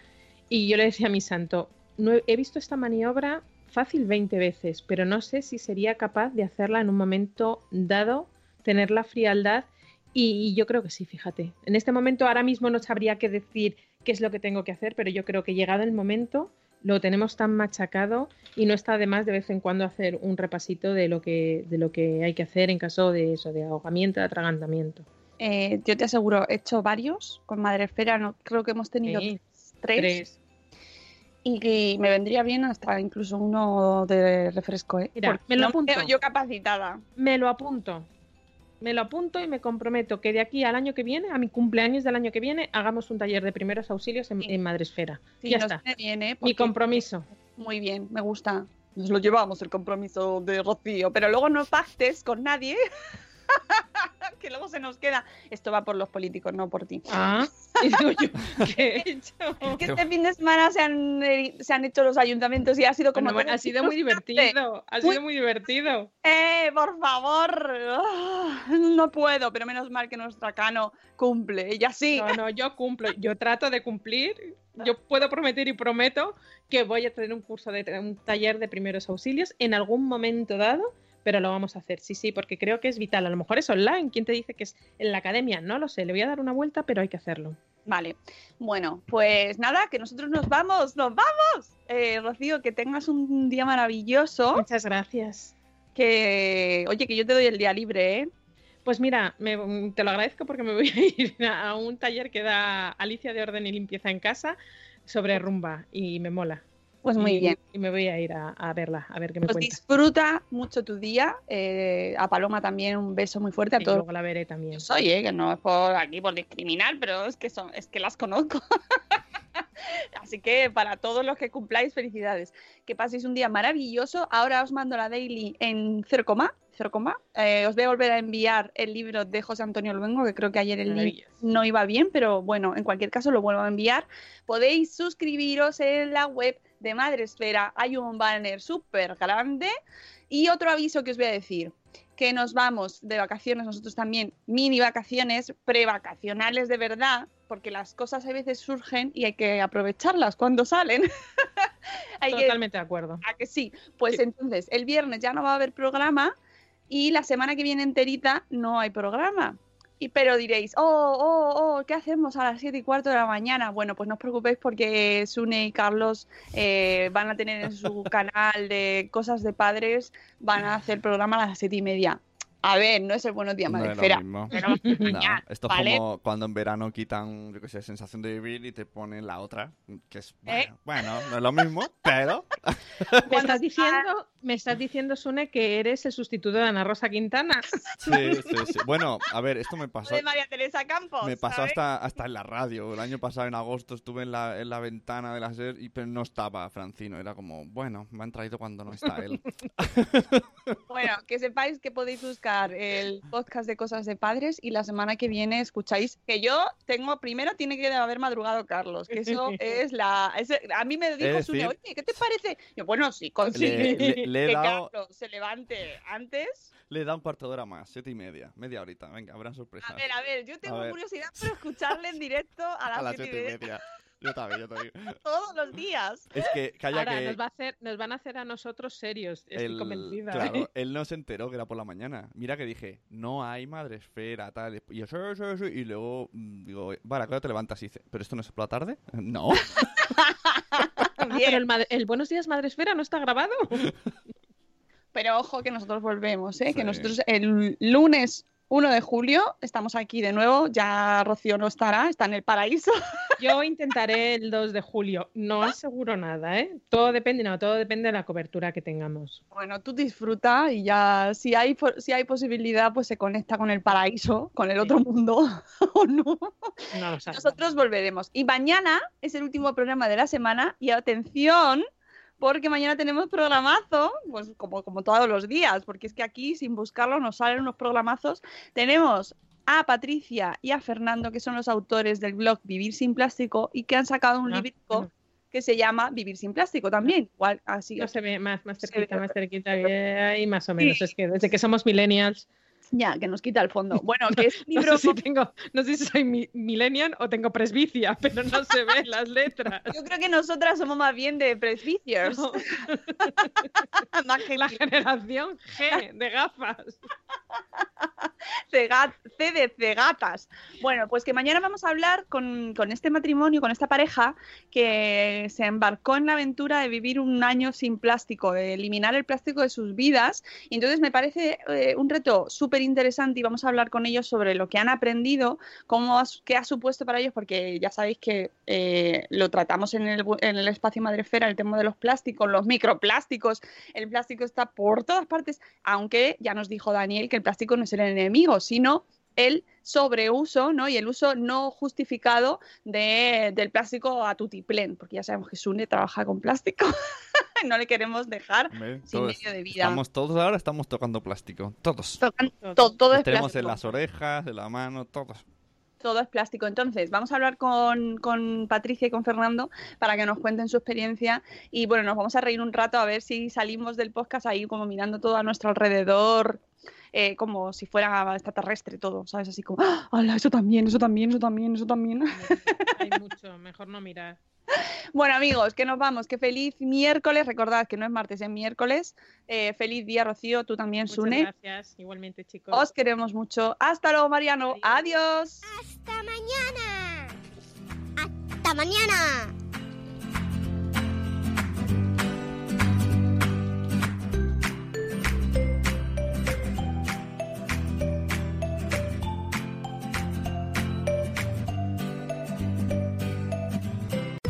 Y yo le decía a mi santo, no he visto esta maniobra fácil 20 veces, pero no sé si sería capaz de hacerla en un momento dado, tener la frialdad. Y, y yo creo que sí, fíjate. En este momento ahora mismo no sabría qué decir qué es lo que tengo que hacer, pero yo creo que llegado el momento lo tenemos tan machacado y no está de más de vez en cuando hacer un repasito de lo que, de lo que hay que hacer en caso de eso, de ahogamiento, de atragantamiento. Eh, yo te aseguro, he hecho varios con Madre Esfera. No, creo que hemos tenido Sí, tres. tres. Y que me vendría bien hasta incluso uno de refresco, ¿eh? Mira, me lo no apunto. yo capacitada. Me lo apunto. Me lo apunto y me comprometo que de aquí al año que viene, a mi cumpleaños del año que viene, hagamos un taller de primeros auxilios en, en Madresfera. Sí, ya está. bien, ¿eh? Mi compromiso. Muy bien, me gusta. Nos lo llevamos el compromiso de Rocío, pero luego no pactes con nadie. (laughs) (laughs) que luego se nos queda. Esto va por los políticos, no por ti. Ah, (laughs) y digo yo, ¿qué he (laughs) hecho? Que este fin de semana se han, eh, se han hecho los ayuntamientos y ha sido como. Bueno, ha sido muy divertido. Ha sido muy divertido. ¡Eh, por favor! Ah, No puedo, pero menos mal que nuestra Cano cumple. Ella sí. No, no, yo cumplo. Yo trato de cumplir. Yo puedo prometer y prometo que voy a tener un curso de un taller de primeros auxilios en algún momento dado, pero lo vamos a hacer. Sí, sí, porque creo que es vital. A lo mejor es online. ¿Quién te dice que es en la academia? No lo sé. Le voy a dar una vuelta, pero hay que hacerlo. Vale, bueno, pues nada, que nosotros nos vamos, nos vamos. Eh, Rocío, que tengas un día maravilloso. Muchas gracias. Que, oye, que yo te doy el día libre, ¿eh? Pues mira, me- te lo agradezco porque me voy a ir (laughs) a un taller que da Alicia de Orden y Limpieza en Casa sobre rumba y me mola. Pues muy Y- bien. Y me voy a ir a, a verla, a ver qué me Pues cuenta. disfruta mucho tu día. eh, a Paloma también un beso muy fuerte a Y todos. luego la veré también. Soy, ¿eh? que no es por aquí por discriminar, pero es que son, es que las conozco. (laughs) Así que para todos los que cumpláis, felicidades. Que paséis un día maravilloso. Ahora os mando la daily en 0, 0, eh, os voy a volver a enviar el libro de José Antonio Luengo, que creo que ayer el Maravilloso. no iba bien, pero bueno, en cualquier caso lo vuelvo a enviar. Podéis suscribiros en la web de Madresfera. Hay un banner súper grande. Y otro aviso que os voy a decir que nos vamos de vacaciones, nosotros también, mini vacaciones, prevacacionales de verdad, porque las cosas a veces surgen y hay que aprovecharlas cuando salen. (laughs) hay que, Totalmente de acuerdo. ¿A que sí? Pues entonces, el viernes ya no va a haber programa y la semana que viene enterita no hay programa. Y pero diréis, oh, oh, oh, ¿qué hacemos a las 7 y cuarto de la mañana? Bueno, pues no os preocupéis porque Sune y Carlos eh, van a tener en su (laughs) canal de cosas de padres, van a hacer programa a las 7 y media. A ver, no es el buenos días, No madre es lo esfera. mismo. Pero No, esto ¿vale? es como cuando en verano quitan, yo qué sé, sensación de vivir y te ponen la otra, que es, ¿Eh? bueno, bueno, no es lo mismo, pero... (laughs) ¿Me estás diciendo, me estás diciendo, Sune, que eres el sustituto de Ana Rosa Quintana? (laughs) Sí, sí, sí. Bueno, a ver, esto me pasó... de María Teresa Campos. Me pasó ¿sabes? hasta, hasta en la radio. El año pasado, en agosto, estuve en la, en la ventana de la SER y pero no estaba Francino. Era como, bueno, me han traído cuando no está él. (laughs) Bueno, que sepáis que podéis buscar el podcast de cosas de padres y la semana que viene escucháis que yo tengo, primero tiene que haber madrugado Carlos, que eso (laughs) es la... ese- a mí me dijo Es Sune, oye, ¿qué te parece? Yo, bueno, sí, Le, le- le he que dado, Carlos se levante antes. le he dado un cuarto de hora más, siete y media, media horita. Venga, habrán sorpresas. A ver, a ver, yo tengo ver. curiosidad por escucharle en directo a las, (laughs) A las siete siete y media media. Yo también, yo también. (laughs) todos los días. Es que, calla Ahora que... nos, va a hacer, nos van a hacer a nosotros serios, estoy el- convencida. Claro, él no se enteró que era por la mañana. Mira que dije, no hay madre esfera, tal. Y yo, sí, sí, sí. Y luego mm, digo, vale, ¿a qué hora te levantas? Y dice, ¿pero esto no es por la tarde? (laughs) No. Ah, pero el, madre- el Buenos Días Madre Esfera no está grabado. Pero ojo que nosotros volvemos, ¿eh? que Sí. nosotros el lunes 1 de julio estamos aquí de nuevo. Ya Rocío no estará, está en el paraíso. (laughs) Yo intentaré el 2 de julio. No aseguro nada, ¿eh? Todo depende, no, todo depende de la cobertura que tengamos. Bueno, tú disfruta y ya si hay, si hay posibilidad, pues se conecta con el paraíso, con el otro mundo (laughs) o no. No. Nosotros volveremos. Y mañana es el último programa de la semana y atención, porque mañana tenemos programazo, pues como, como todos los días, porque es que aquí sin buscarlo nos salen unos programazos. Tenemos a Patricia y a Fernando, que son los autores del blog Vivir sin Plástico y que han sacado un Ah, bueno. que se llama Vivir sin Plástico también. Igual, así No se ve más, más cerquita, ve- más cerquita, ahí más o menos. Sí. Es que desde que somos millennials, ya, que nos quita el fondo. (laughs) Bueno, que es (laughs) no libro sé si tengo, no sé si soy mi- millennial o tengo presbicia, (laughs) pero no se ven las letras. Yo creo que nosotras somos más bien de presbicios. No, Más que la generación G de gafas. C de cegatas. Bueno, pues que mañana vamos a hablar con, con este matrimonio, con esta pareja que se embarcó en la aventura de vivir un año sin plástico, de eliminar el plástico de sus vidas. Y entonces me parece eh, un reto súper interesante y vamos a hablar con ellos sobre lo que han aprendido, cómo qué ha supuesto para ellos, porque ya sabéis que eh, lo tratamos en el, en el espacio Madrefera, el tema de los plásticos, los microplásticos. El plástico está por todas partes, aunque ya nos dijo Daniel que el plástico no es el enemigo, sino el sobreuso ¿no? y el uso no justificado de- del plástico a tutiplén, porque ya sabemos que Sune trabaja con plástico. (laughs) no le queremos dejar sin todos- medio de vida. Estamos todos ahora estamos tocando plástico. Todos. Tocan- to- todo es tenemos plástico. en las orejas, en la mano, todos. todo es plástico. Entonces, vamos a hablar con, con Patricia y con Fernando para que nos cuenten su experiencia y bueno, nos vamos a reír un rato a ver si salimos del podcast ahí como mirando todo a nuestro alrededor. Eh, como si fuera extraterrestre todo, ¿sabes? Así como, ¡Ah! ¡Hala, eso también, eso también, eso también, eso también. Hay mucho, mejor no mirar. Bueno, amigos, que nos vamos. Que feliz miércoles. Recordad que no es martes, es miércoles. Eh, feliz día, Rocío. Tú también, Muchas Sune. gracias, igualmente, chicos. Os queremos mucho. Hasta luego, Mariano. Adiós. Hasta mañana. Hasta mañana.